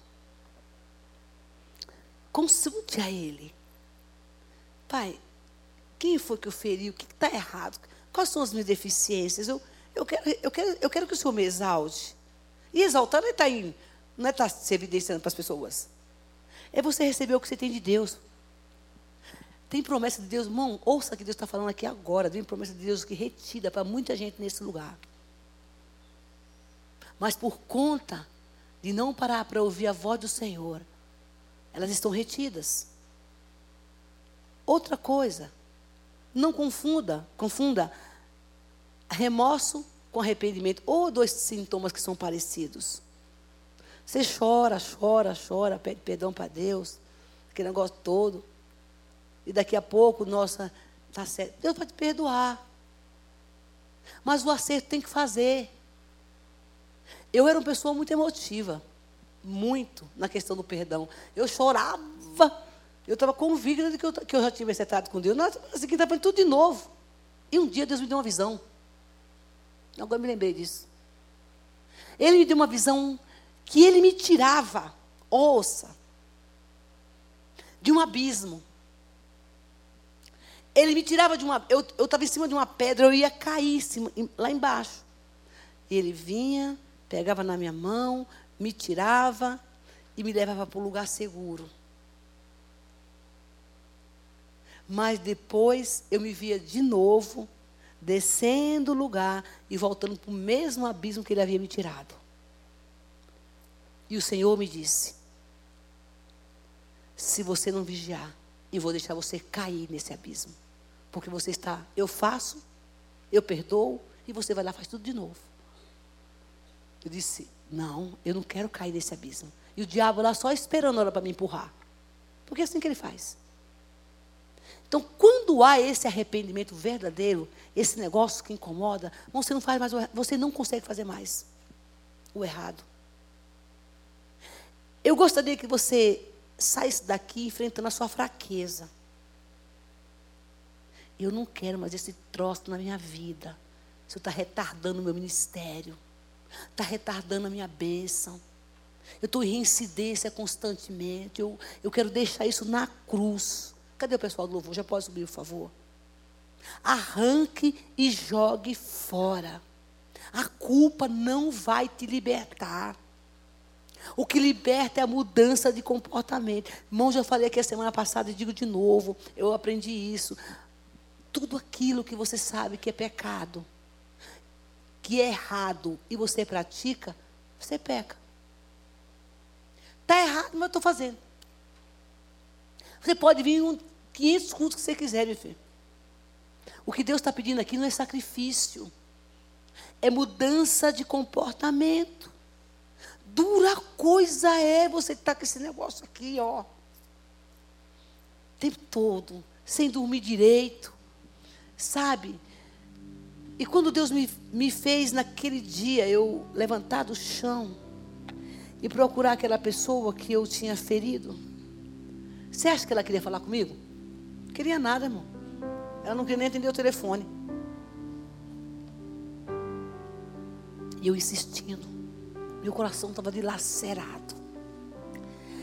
consulte a Ele. Pai, quem foi que eu feri? O que está errado? Quais são as minhas deficiências? Eu, eu, quero, eu, quero, eu quero que o Senhor me exalte. E exaltar não é estar, tá em, não é estar tá se evidenciando para as pessoas. É você receber o que você tem de Deus. Tem promessa de Deus, irmão, ouça o que Deus está falando aqui agora. Tem promessa de Deus que retida para muita gente nesse lugar. Mas por conta de não parar para ouvir a voz do Senhor, elas estão retidas. Outra coisa, não confunda, confunda remorso com arrependimento, ou dois sintomas que são parecidos. Você chora, chora, chora, pede perdão para Deus, aquele negócio todo. E daqui a pouco, nossa, tá certo. Deus vai te perdoar. Mas o acerto tem que fazer. Eu era uma pessoa muito emotiva. Muito na questão do perdão. Eu chorava. Eu estava convicta de que eu, que eu já tinha me acertado com Deus. Assim, que estava tudo de novo. E um dia Deus me deu uma visão. Agora me lembrei disso. Ele me deu uma visão que ele me tirava, ouça, de um abismo. Ele me tirava de uma. Eu estava em cima de uma pedra, eu ia cair lá embaixo. Ele vinha, pegava na minha mão, me tirava e me levava para um lugar seguro. Mas depois eu me via de novo, descendo o lugar e voltando para o mesmo abismo que ele havia me tirado. E o Senhor me disse: se você não vigiar, e vou deixar você cair nesse abismo. Porque você está, eu faço, eu perdoo, e você vai lá e faz tudo de novo. Eu disse, não, eu não quero cair nesse abismo. E o diabo lá só esperando a hora para me empurrar. Porque é assim que ele faz. Então, quando há esse arrependimento verdadeiro, esse negócio que incomoda, você não faz mais, você não consegue fazer mais o errado. Eu gostaria que você saísse daqui enfrentando a sua fraqueza. Eu não quero mais esse troço na minha vida. Isso está retardando o meu ministério. Está retardando a minha bênção. Eu estou em reincidência constantemente. Eu, eu quero deixar isso na cruz. Cadê o pessoal do louvor? Já pode subir, por favor. Arranque e jogue fora. A culpa não vai te libertar. O que liberta é a mudança de comportamento. Irmão, já falei aqui a semana passada e digo de novo. Eu aprendi isso. Tudo aquilo que você sabe que é pecado, que é errado e você pratica, você peca. Está errado, mas eu estou fazendo. Você pode vir um 500 cultos que você quiser, meu filho. O que Deus está pedindo aqui não é sacrifício, é mudança de comportamento. Dura coisa é você estar tá com esse negócio aqui, ó. O tempo todo, sem dormir direito. Sabe? E quando Deus me, me fez naquele dia eu levantar do chão e procurar aquela pessoa que eu tinha ferido, você acha que ela queria falar comigo? Não queria nada, irmão. Ela não queria nem atender o telefone. E eu insistindo. Meu coração estava dilacerado.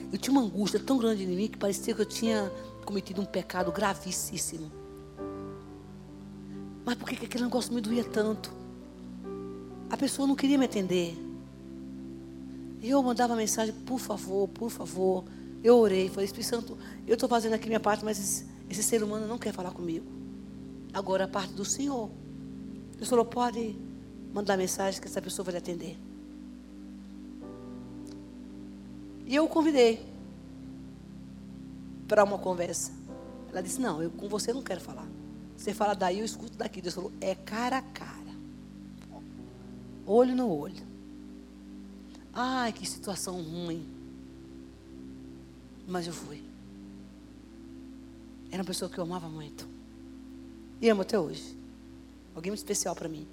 Eu tinha uma angústia tão grande em mim que parecia que eu tinha cometido um pecado gravíssimo. Mas por que aquele negócio me doía tanto? A pessoa não queria me atender. E eu mandava mensagem, por favor, por favor. Eu orei, falei, Espírito Santo, eu estou fazendo aqui minha parte, mas esse, ser humano não quer falar comigo. Agora a parte do Senhor. O Senhor pode mandar mensagem que essa pessoa vai lhe atender. E eu o convidei para uma conversa. Ela disse: Não, eu com você não quero falar. Você fala daí, eu escuto daqui. Deus falou: É cara a cara. Olho no olho. Ai, que situação ruim. Mas eu fui. Era uma pessoa que eu amava muito. E amo até hoje. Alguém muito especial para mim.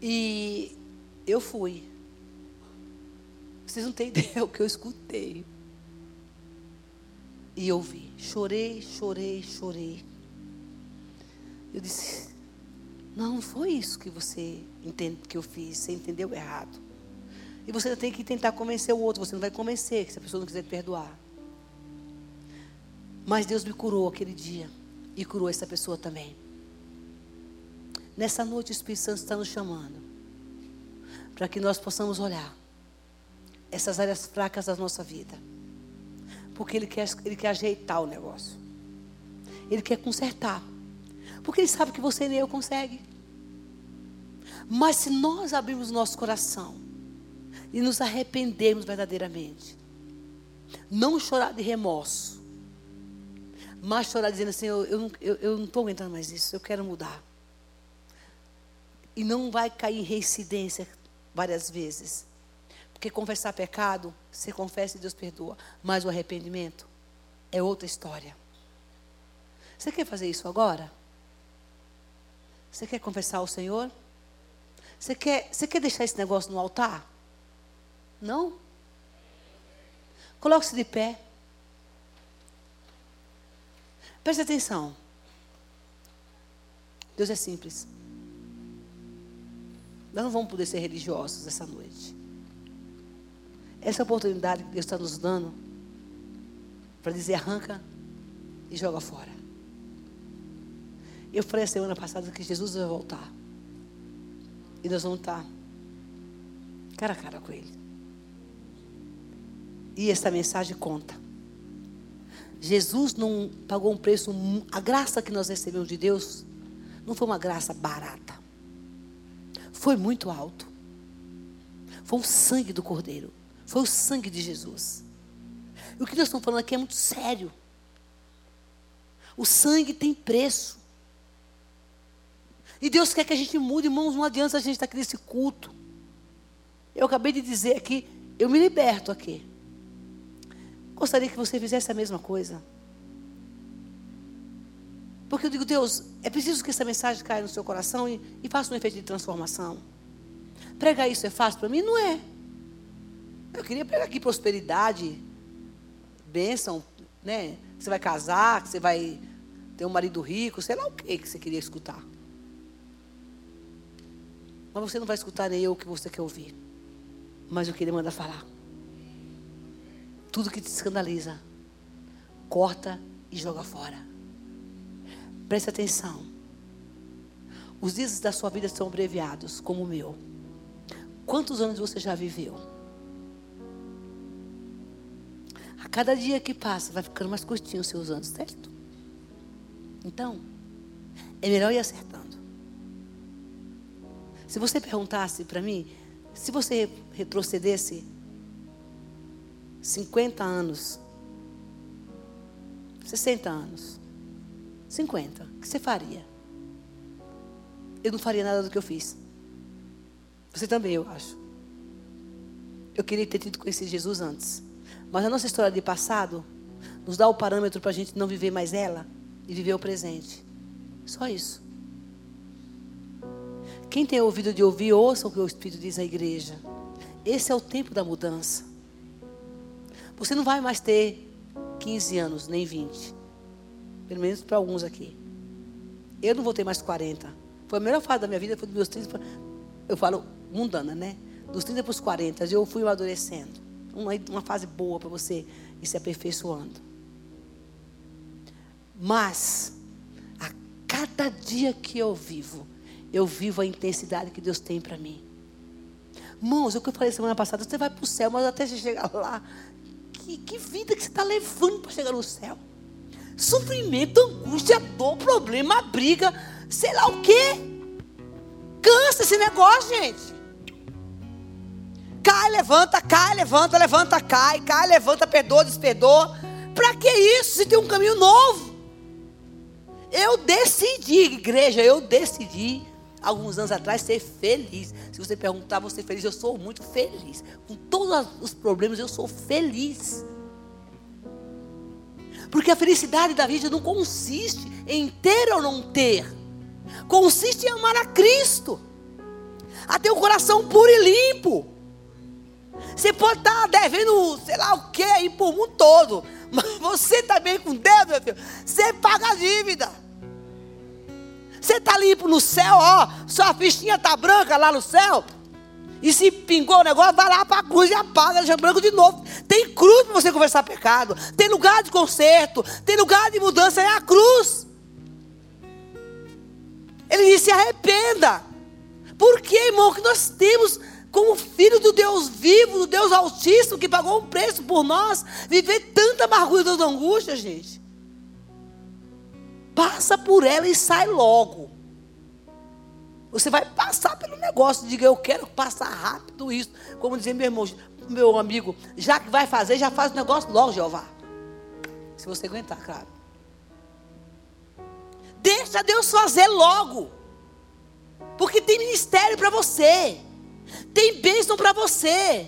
E eu fui. Vocês não têm ideia o que eu escutei. E eu vi. Chorei, chorei, chorei. Eu disse: Não, não foi isso que você entende, que eu fiz. Você entendeu errado. E você tem que tentar convencer o outro. Você não vai convencer se a pessoa não quiser perdoar. Mas Deus me curou aquele dia. E curou essa pessoa também. Nessa noite o Espírito Santo está nos chamando. Para que nós possamos olhar essas áreas fracas da nossa vida. Porque Ele quer, ele quer ajeitar o negócio. Ele quer consertar. Porque Ele sabe que você nem eu consegue. Mas se nós abrirmos nosso coração e nos arrependermos verdadeiramente, não chorar de remorso, mas chorar dizendo assim: eu, eu, eu, eu não estou aguentando mais isso, eu quero mudar. E não vai cair em reincidência várias vezes. Porque confessar pecado, você confessa e Deus perdoa. Mas o arrependimento é outra história. Você quer fazer isso agora? Você quer confessar ao Senhor? Você quer, você quer deixar esse negócio no altar? Não? Coloque-se de pé. Preste atenção. Deus é simples. Nós não vamos poder ser religiosos essa noite. Essa oportunidade que Deus está nos dando para dizer arranca e joga fora. Eu falei a semana passada que Jesus vai voltar. E nós vamos estar cara a cara com Ele. E essa mensagem conta. Jesus não pagou um preço, a graça que nós recebemos de Deus não foi uma graça barata. Foi muito alto. Foi o sangue do Cordeiro. Foi o sangue de Jesus. E o que nós estamos falando aqui é muito sério. O sangue tem preço. E Deus quer que a gente mude, irmãos. Não adianta a gente estar aqui nesse culto. Eu acabei de dizer aqui, eu me liberto aqui. Gostaria que você fizesse a mesma coisa. Porque eu digo, Deus, é preciso que essa mensagem caia no seu coração e, e faça um efeito de transformação. Pregar isso é fácil para mim? Não é. Eu queria pregar aqui prosperidade, bênção, né? Que você vai casar, que você vai ter um marido rico, sei lá o que que você queria escutar. Mas você não vai escutar nem eu o que você quer ouvir. Mas eu queria mandar falar. Tudo que te escandaliza, corta e joga fora. Preste atenção. Os dias da sua vida são abreviados, como o meu. Quantos anos você já viveu? A cada dia que passa, vai ficando mais curtinho os seus anos, certo? Então, é melhor ir acertando. Se você perguntasse para mim, se você retrocedesse 50 anos, 60 anos, 50, o que você faria? Eu não faria nada do que eu fiz. Você também, eu acho. Eu queria ter tido conhecido Jesus antes. Mas a nossa história de passado nos dá o parâmetro para a gente não viver mais ela e viver o presente. Só isso. Quem tem ouvido de ouvir, ouça o que o Espírito diz à igreja. Esse é o tempo da mudança. Você não vai mais ter 15 anos, nem 20. Pelo menos para alguns aqui. Eu não vou ter mais 40. Foi a melhor fase da minha vida, foi dos meus 30. Eu falo mundana, né? Dos 30 para os 40, eu fui amadurecendo. Uma, uma fase boa para você ir se aperfeiçoando. Mas, a cada dia que eu vivo, eu vivo a intensidade que Deus tem para mim. Irmãos, é o que eu falei semana passada, você vai para o céu, mas até você chegar lá, que, que vida que você está levando para chegar no céu? Sofrimento, angústia, dor, problema, briga, sei lá o quê. Cansa esse negócio, gente. Cai, levanta, cai, levanta, levanta, cai, cai, levanta, perdoa, desperdoa. Para que isso se tem um caminho novo? Eu decidi, igreja, eu decidi alguns anos atrás, ser feliz. Se você perguntar, você feliz? Eu sou muito feliz. Com todos os problemas, eu sou feliz. Porque a felicidade da vida não consiste em ter ou não ter. Consiste em amar a Cristo. A ter um coração puro e limpo. Você pode estar devendo, sei lá o que, aí por mundo todo. Mas você está bem com Deus, meu filho. Você paga a dívida. Você está limpo no céu, ó. Sua fichinha está branca lá no céu. E se pingou o negócio, vai lá para a cruz e apaga, deixa branco de novo. Tem cruz para você conversar pecado. Tem lugar de conserto. Tem lugar de mudança. É a cruz. Ele disse: se arrependa. Por que, irmão? Que nós temos como filho do Deus vivo, do Deus Altíssimo, que pagou um preço por nós, viver tanta amargura e tanta angústia, gente. Passa por ela e sai logo. Você vai passar pelo negócio. Diga, eu quero passar rápido isso. Como dizia meu irmão, meu amigo, já que vai fazer, já faz o negócio logo, Jeová. Se você aguentar, claro. Deixa Deus fazer logo. Porque tem ministério para você. Tem bênção para você.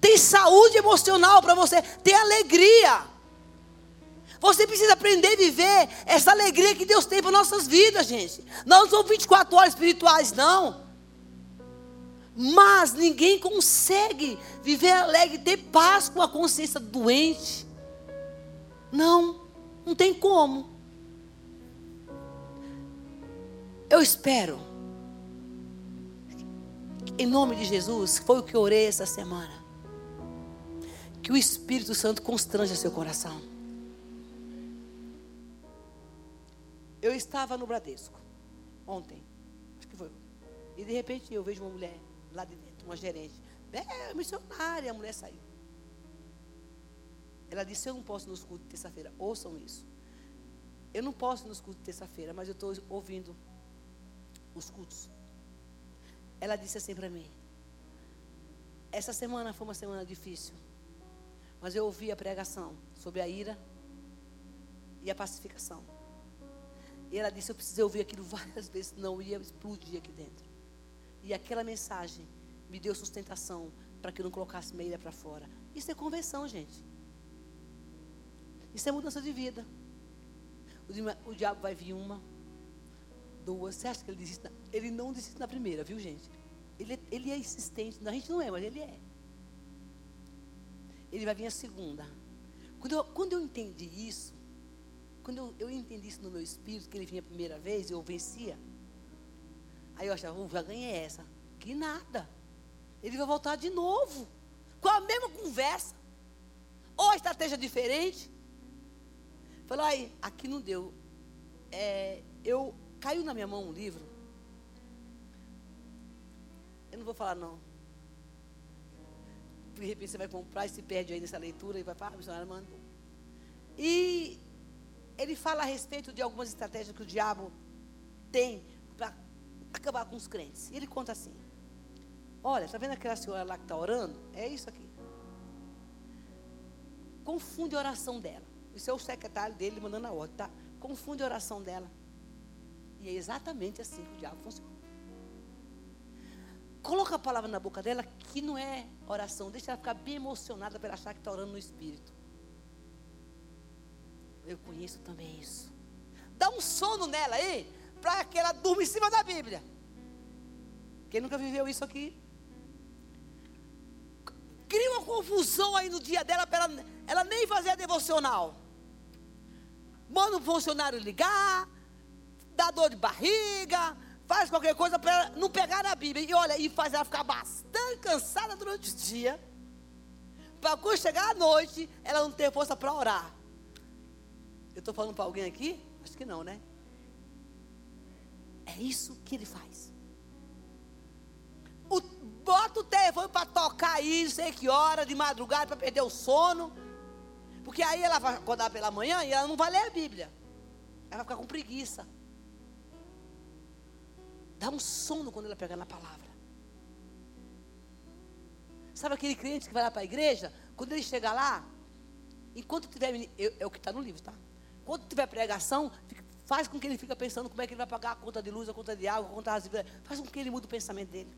Tem saúde emocional para você. Tem alegria. Você precisa aprender a viver essa alegria que Deus tem para nossas vidas, gente. Nós não somos 24 horas espirituais, não. Mas ninguém consegue viver alegre, ter paz com a consciência doente. Não, não tem como. Eu espero, em nome de Jesus, foi o que eu orei essa semana, que o Espírito Santo constranja seu coração. Eu estava no Bradesco, ontem, acho que foi. E de repente eu vejo uma mulher lá de dentro, uma gerente. É, missionária, a mulher saiu. Ela disse: Eu não posso nos cultos de terça-feira. Ouçam isso. Eu não posso nos cultos de terça-feira, mas eu estou ouvindo os cultos. Ela disse assim para mim: Essa semana foi uma semana difícil, mas eu ouvi a pregação sobre a ira e a pacificação. E ela disse: Eu precisei ouvir aquilo várias vezes, não ia explodir aqui dentro. E aquela mensagem me deu sustentação para que eu não colocasse ira para fora. Isso é conversão, gente. Isso é mudança de vida. O, diabo vai vir uma, duas. Você acha que ele desiste? Ele não desiste na primeira, viu, gente? Ele, ele é insistente. A gente não é, mas ele é. Ele vai vir a segunda. Quando eu, quando eu entendi isso, quando eu, eu entendi isso no meu espírito, que ele vinha a primeira vez, eu vencia. Aí eu achava, oh, já ganhei essa. Que nada. Ele vai voltar de novo. Com a mesma conversa. Ou a estratégia diferente. Falei, aí, aqui não deu. É, eu caiu na minha mão um livro. Eu não vou falar não. De repente você vai comprar e se perde aí nessa leitura e vai falar, ah, a missionária mandou. E ele fala a respeito de algumas estratégias que o diabo tem para acabar com os crentes. Ele conta assim: Olha, está vendo aquela senhora lá que está orando? É isso aqui. Confunde a oração dela. Isso é o secretário dele mandando a ordem, tá? Confunde a oração dela. E é exatamente assim que o diabo funciona. Coloca a palavra na boca dela que não é oração. Deixa ela ficar bem emocionada para achar que está orando no Espírito. Eu conheço também isso. Dá um sono nela aí, para que ela durma em cima da Bíblia. Quem nunca viveu isso aqui? Cria uma confusão aí no dia dela para ela, ela nem fazer a devocional. Manda um funcionário ligar, dá dor de barriga, faz qualquer coisa para ela não pegar na Bíblia. E olha, e faz ela ficar bastante cansada durante o dia. Para quando chegar à noite, ela não ter força para orar. Eu estou falando para alguém aqui? Acho que não, né? É isso que ele faz. O, bota o telefone para tocar aí, não sei que hora, de madrugada, para perder o sono. Porque aí ela vai acordar pela manhã e ela não vai ler a Bíblia. Ela vai ficar com preguiça. Dá um sono quando ela pegar na palavra. Sabe aquele cliente que vai lá para a igreja? Quando ele chegar lá, enquanto tiver. é o que está no livro, tá? Quando tiver pregação, faz com que ele fique pensando como é que ele vai pagar a conta de luz, a conta de água, a conta de Faz com que ele mude o pensamento dele.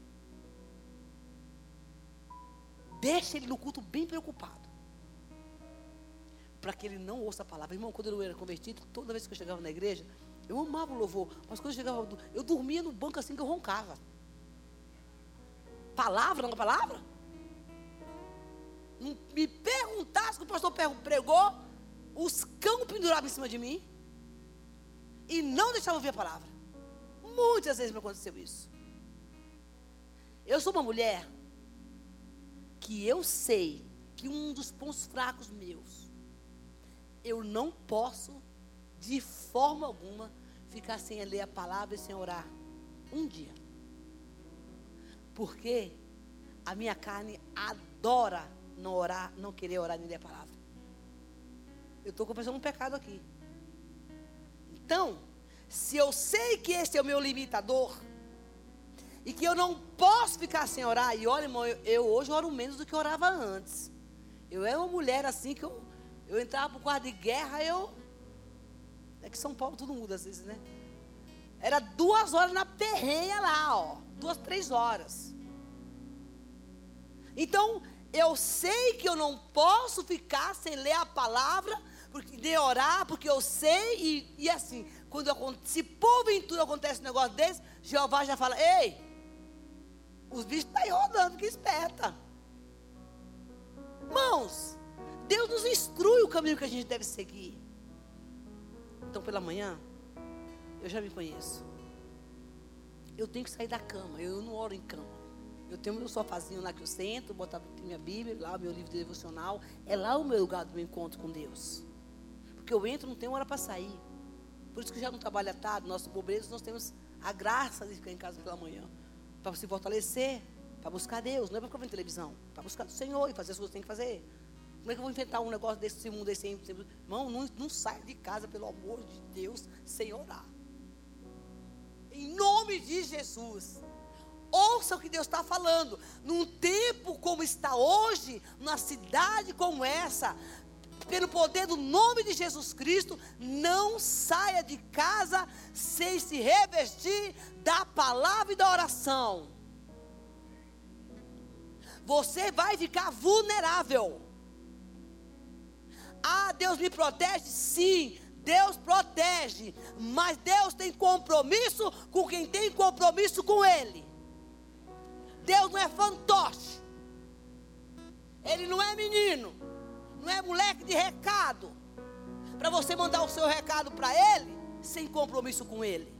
Deixa ele no culto bem preocupado. para que ele não ouça a palavra. Irmão, quando eu era convertido, toda vez que eu chegava na igreja, eu amava o louvor, mas quando eu chegava, eu dormia no banco assim que eu roncava. Palavra, não palavra? Me perguntasse que o pastor pregou, os cão penduravam em cima de mim e não deixavam ouvir a palavra. Muitas vezes me aconteceu isso. Eu sou uma mulher que eu sei que um dos pontos fracos meus, eu não posso, de forma alguma, ficar sem ler a palavra e sem orar um dia. Porque a minha carne adora não orar, não querer orar nem ler a palavra. Eu estou confessando um pecado aqui. Então, se eu sei que esse é o meu limitador, e que eu não posso ficar sem orar, e olha, irmão, eu, eu hoje oro menos do que orava antes. Eu era uma mulher assim que eu, eu entrava para o quarto de guerra, eu. É que São Paulo tudo muda às vezes, né? Era duas horas na perrenha lá, ó. Duas, três horas. Então, eu sei que eu não posso ficar sem ler a palavra, porque, de orar, porque eu sei, e, e assim, quando se porventura acontece um negócio desse, Jeová já fala: Ei, os bichos estão tá aí rodando, que esperta. Irmãos, Deus nos instrui o caminho que a gente deve seguir. Então, pela manhã, eu já me conheço. Eu tenho que sair da cama, eu não oro em cama. Eu tenho meu sofazinho lá que eu sento, botar minha Bíblia, lá meu livro de devocional. É lá o meu lugar do meu encontro com Deus. Porque eu entro, não tenho hora para sair. Por isso que já não trabalha tarde, nossos pobreiros, nós temos a graça de ficar em casa pela manhã. Para se fortalecer, para buscar Deus. Não é para ficar vendo televisão. Para buscar o Senhor e fazer as coisas que tem que fazer. Como é que eu vou inventar um negócio desse mundo desse? Irmão, não, não saia de casa, pelo amor de Deus, sem orar. Em nome de Jesus. Ouça o que Deus está falando. Num tempo como está hoje, numa cidade como essa, pelo poder do nome de Jesus Cristo, não saia de casa sem se revestir da palavra e da oração. Você vai ficar vulnerável. Ah, Deus me protege? Sim, Deus protege. Mas Deus tem compromisso com quem tem compromisso com Ele. Deus não é fantoche. Ele não é menino. Não é moleque de recado. Para você mandar o seu recado para Ele sem compromisso com Ele.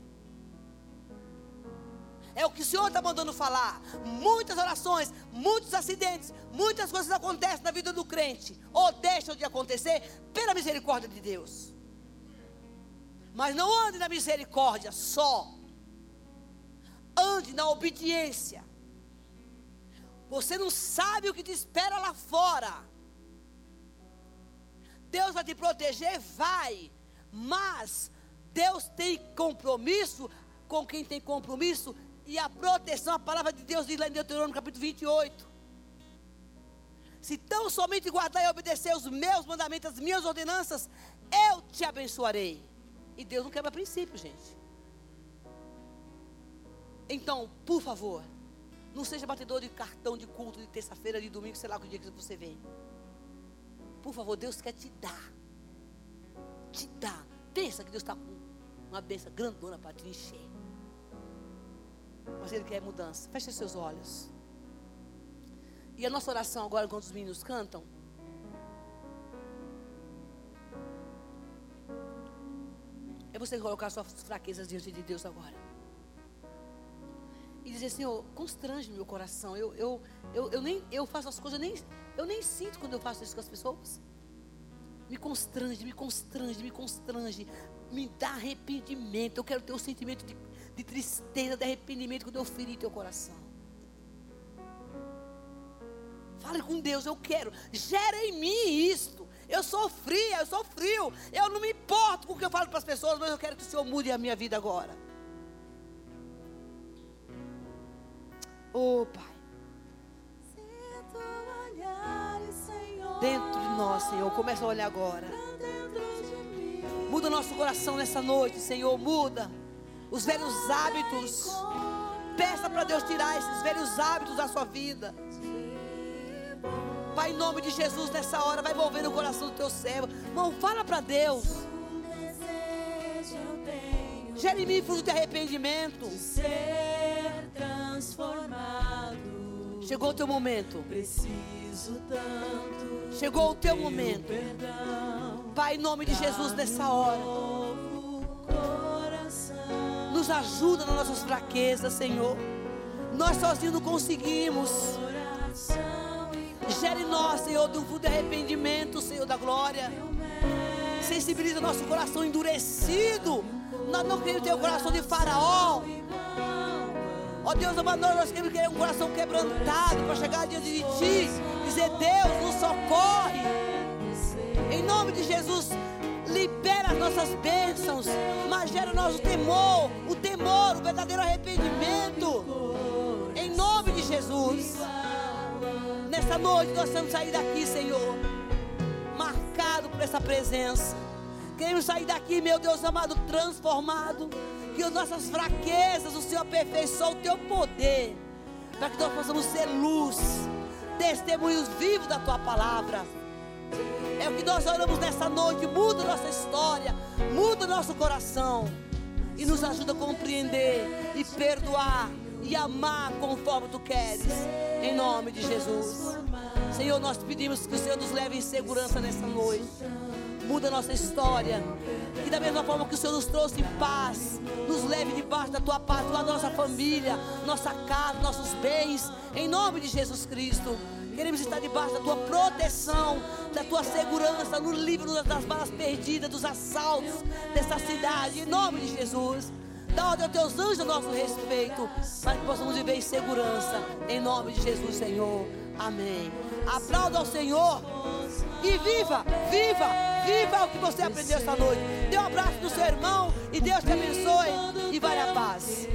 É o que o Senhor está mandando falar. Muitas orações, muitos acidentes, muitas coisas acontecem na vida do crente. Ou deixam de acontecer pela misericórdia de Deus. Mas não ande na misericórdia só. Ande na obediência. Você não sabe o que te espera lá fora. Deus vai te proteger? Vai. Mas Deus tem compromisso com quem tem compromisso. E a proteção, a palavra de Deus diz lá em Deuteronômio capítulo 28. Se tão somente guardar e obedecer os meus mandamentos, as minhas ordenanças, eu te abençoarei. E Deus não quebra princípio, gente. Então, por favor, não seja batedor de cartão de culto de terça-feira, de domingo, sei lá que dia que você vem. Por favor, Deus quer te dar. Te dar. Pensa que Deus está com uma benção grandona para te encher. Mas Ele quer mudança. Feche seus olhos. E a nossa oração agora, quando os meninos cantam. É você colocar suas fraquezas diante de Deus agora e dizer, Senhor, constrange meu coração. Eu, eu, eu, eu, nem, eu faço as coisas, nem, eu nem sinto quando eu faço isso com as pessoas. Me constrange, me constrange, me constrange. Me dá arrependimento. Eu quero ter o um sentimento de, de tristeza, de arrependimento quando eu feri teu coração. Fale com Deus, eu quero. Gera em mim isto. Eu sou fria, eu sou frio. Eu não me importo com o que eu falo para as pessoas, mas eu quero que o Senhor mude a minha vida agora. Oh, Pai. Dentro de nós, Senhor. Começa a olhar agora. Muda nosso coração nessa noite, Senhor. Muda os velhos hábitos. Peça para Deus tirar esses velhos hábitos da sua vida. Pai, em nome de Jesus, nessa hora, vai mover o coração do teu servo. Irmão, fala para Deus. Gere em mim fruto de arrependimento. De ser transformado. Chegou o teu momento. Preciso. Chegou o teu momento. Pai, em nome de Jesus, nessa hora. Nos ajuda nas nossas fraquezas, Senhor. Nós sozinhos não conseguimos. Gere nós, Senhor, um fruto de arrependimento, Senhor da glória. Sensibiliza nosso coração endurecido. Nós não queremos ter o coração de faraó. Ó Deus amado, nós queremos ter um coração quebrantado para chegar diante de Ti. Dizer, Deus, nos socorre. Em nome de Jesus, libera as nossas bênçãos. Mas gera o temor, o temor, o verdadeiro arrependimento. Em nome de Jesus. Nessa noite nós vamos sair daqui, Senhor, marcado por essa presença. Queremos sair daqui, meu Deus amado, transformado. Que as nossas fraquezas, o Senhor aperfeiçoe o teu poder. Para que nós possamos ser luz, testemunhos vivos da tua palavra. É o que nós oramos nessa noite. Muda nossa história, muda nosso coração. E nos ajuda a compreender e perdoar e amar conforme tu queres. Em nome de Jesus. Senhor, nós pedimos que o Senhor nos leve em segurança nessa noite. Muda a nossa história. E da mesma forma que o Senhor nos trouxe paz, nos leve debaixo da tua paz, a nossa família, nossa casa, nossos bens. Em nome de Jesus Cristo. Queremos estar debaixo da tua proteção, da tua segurança, no livro das balas perdidas, dos assaltos dessa cidade. Em nome de Jesus. Dá ordem aos teus anjos a nosso respeito, para que possamos viver em segurança. Em nome de Jesus, Senhor. Amém. Aplauda ao Senhor e viva, viva, viva o que você aprendeu essa noite. Dê um abraço no seu irmão e Deus te abençoe e vai na paz.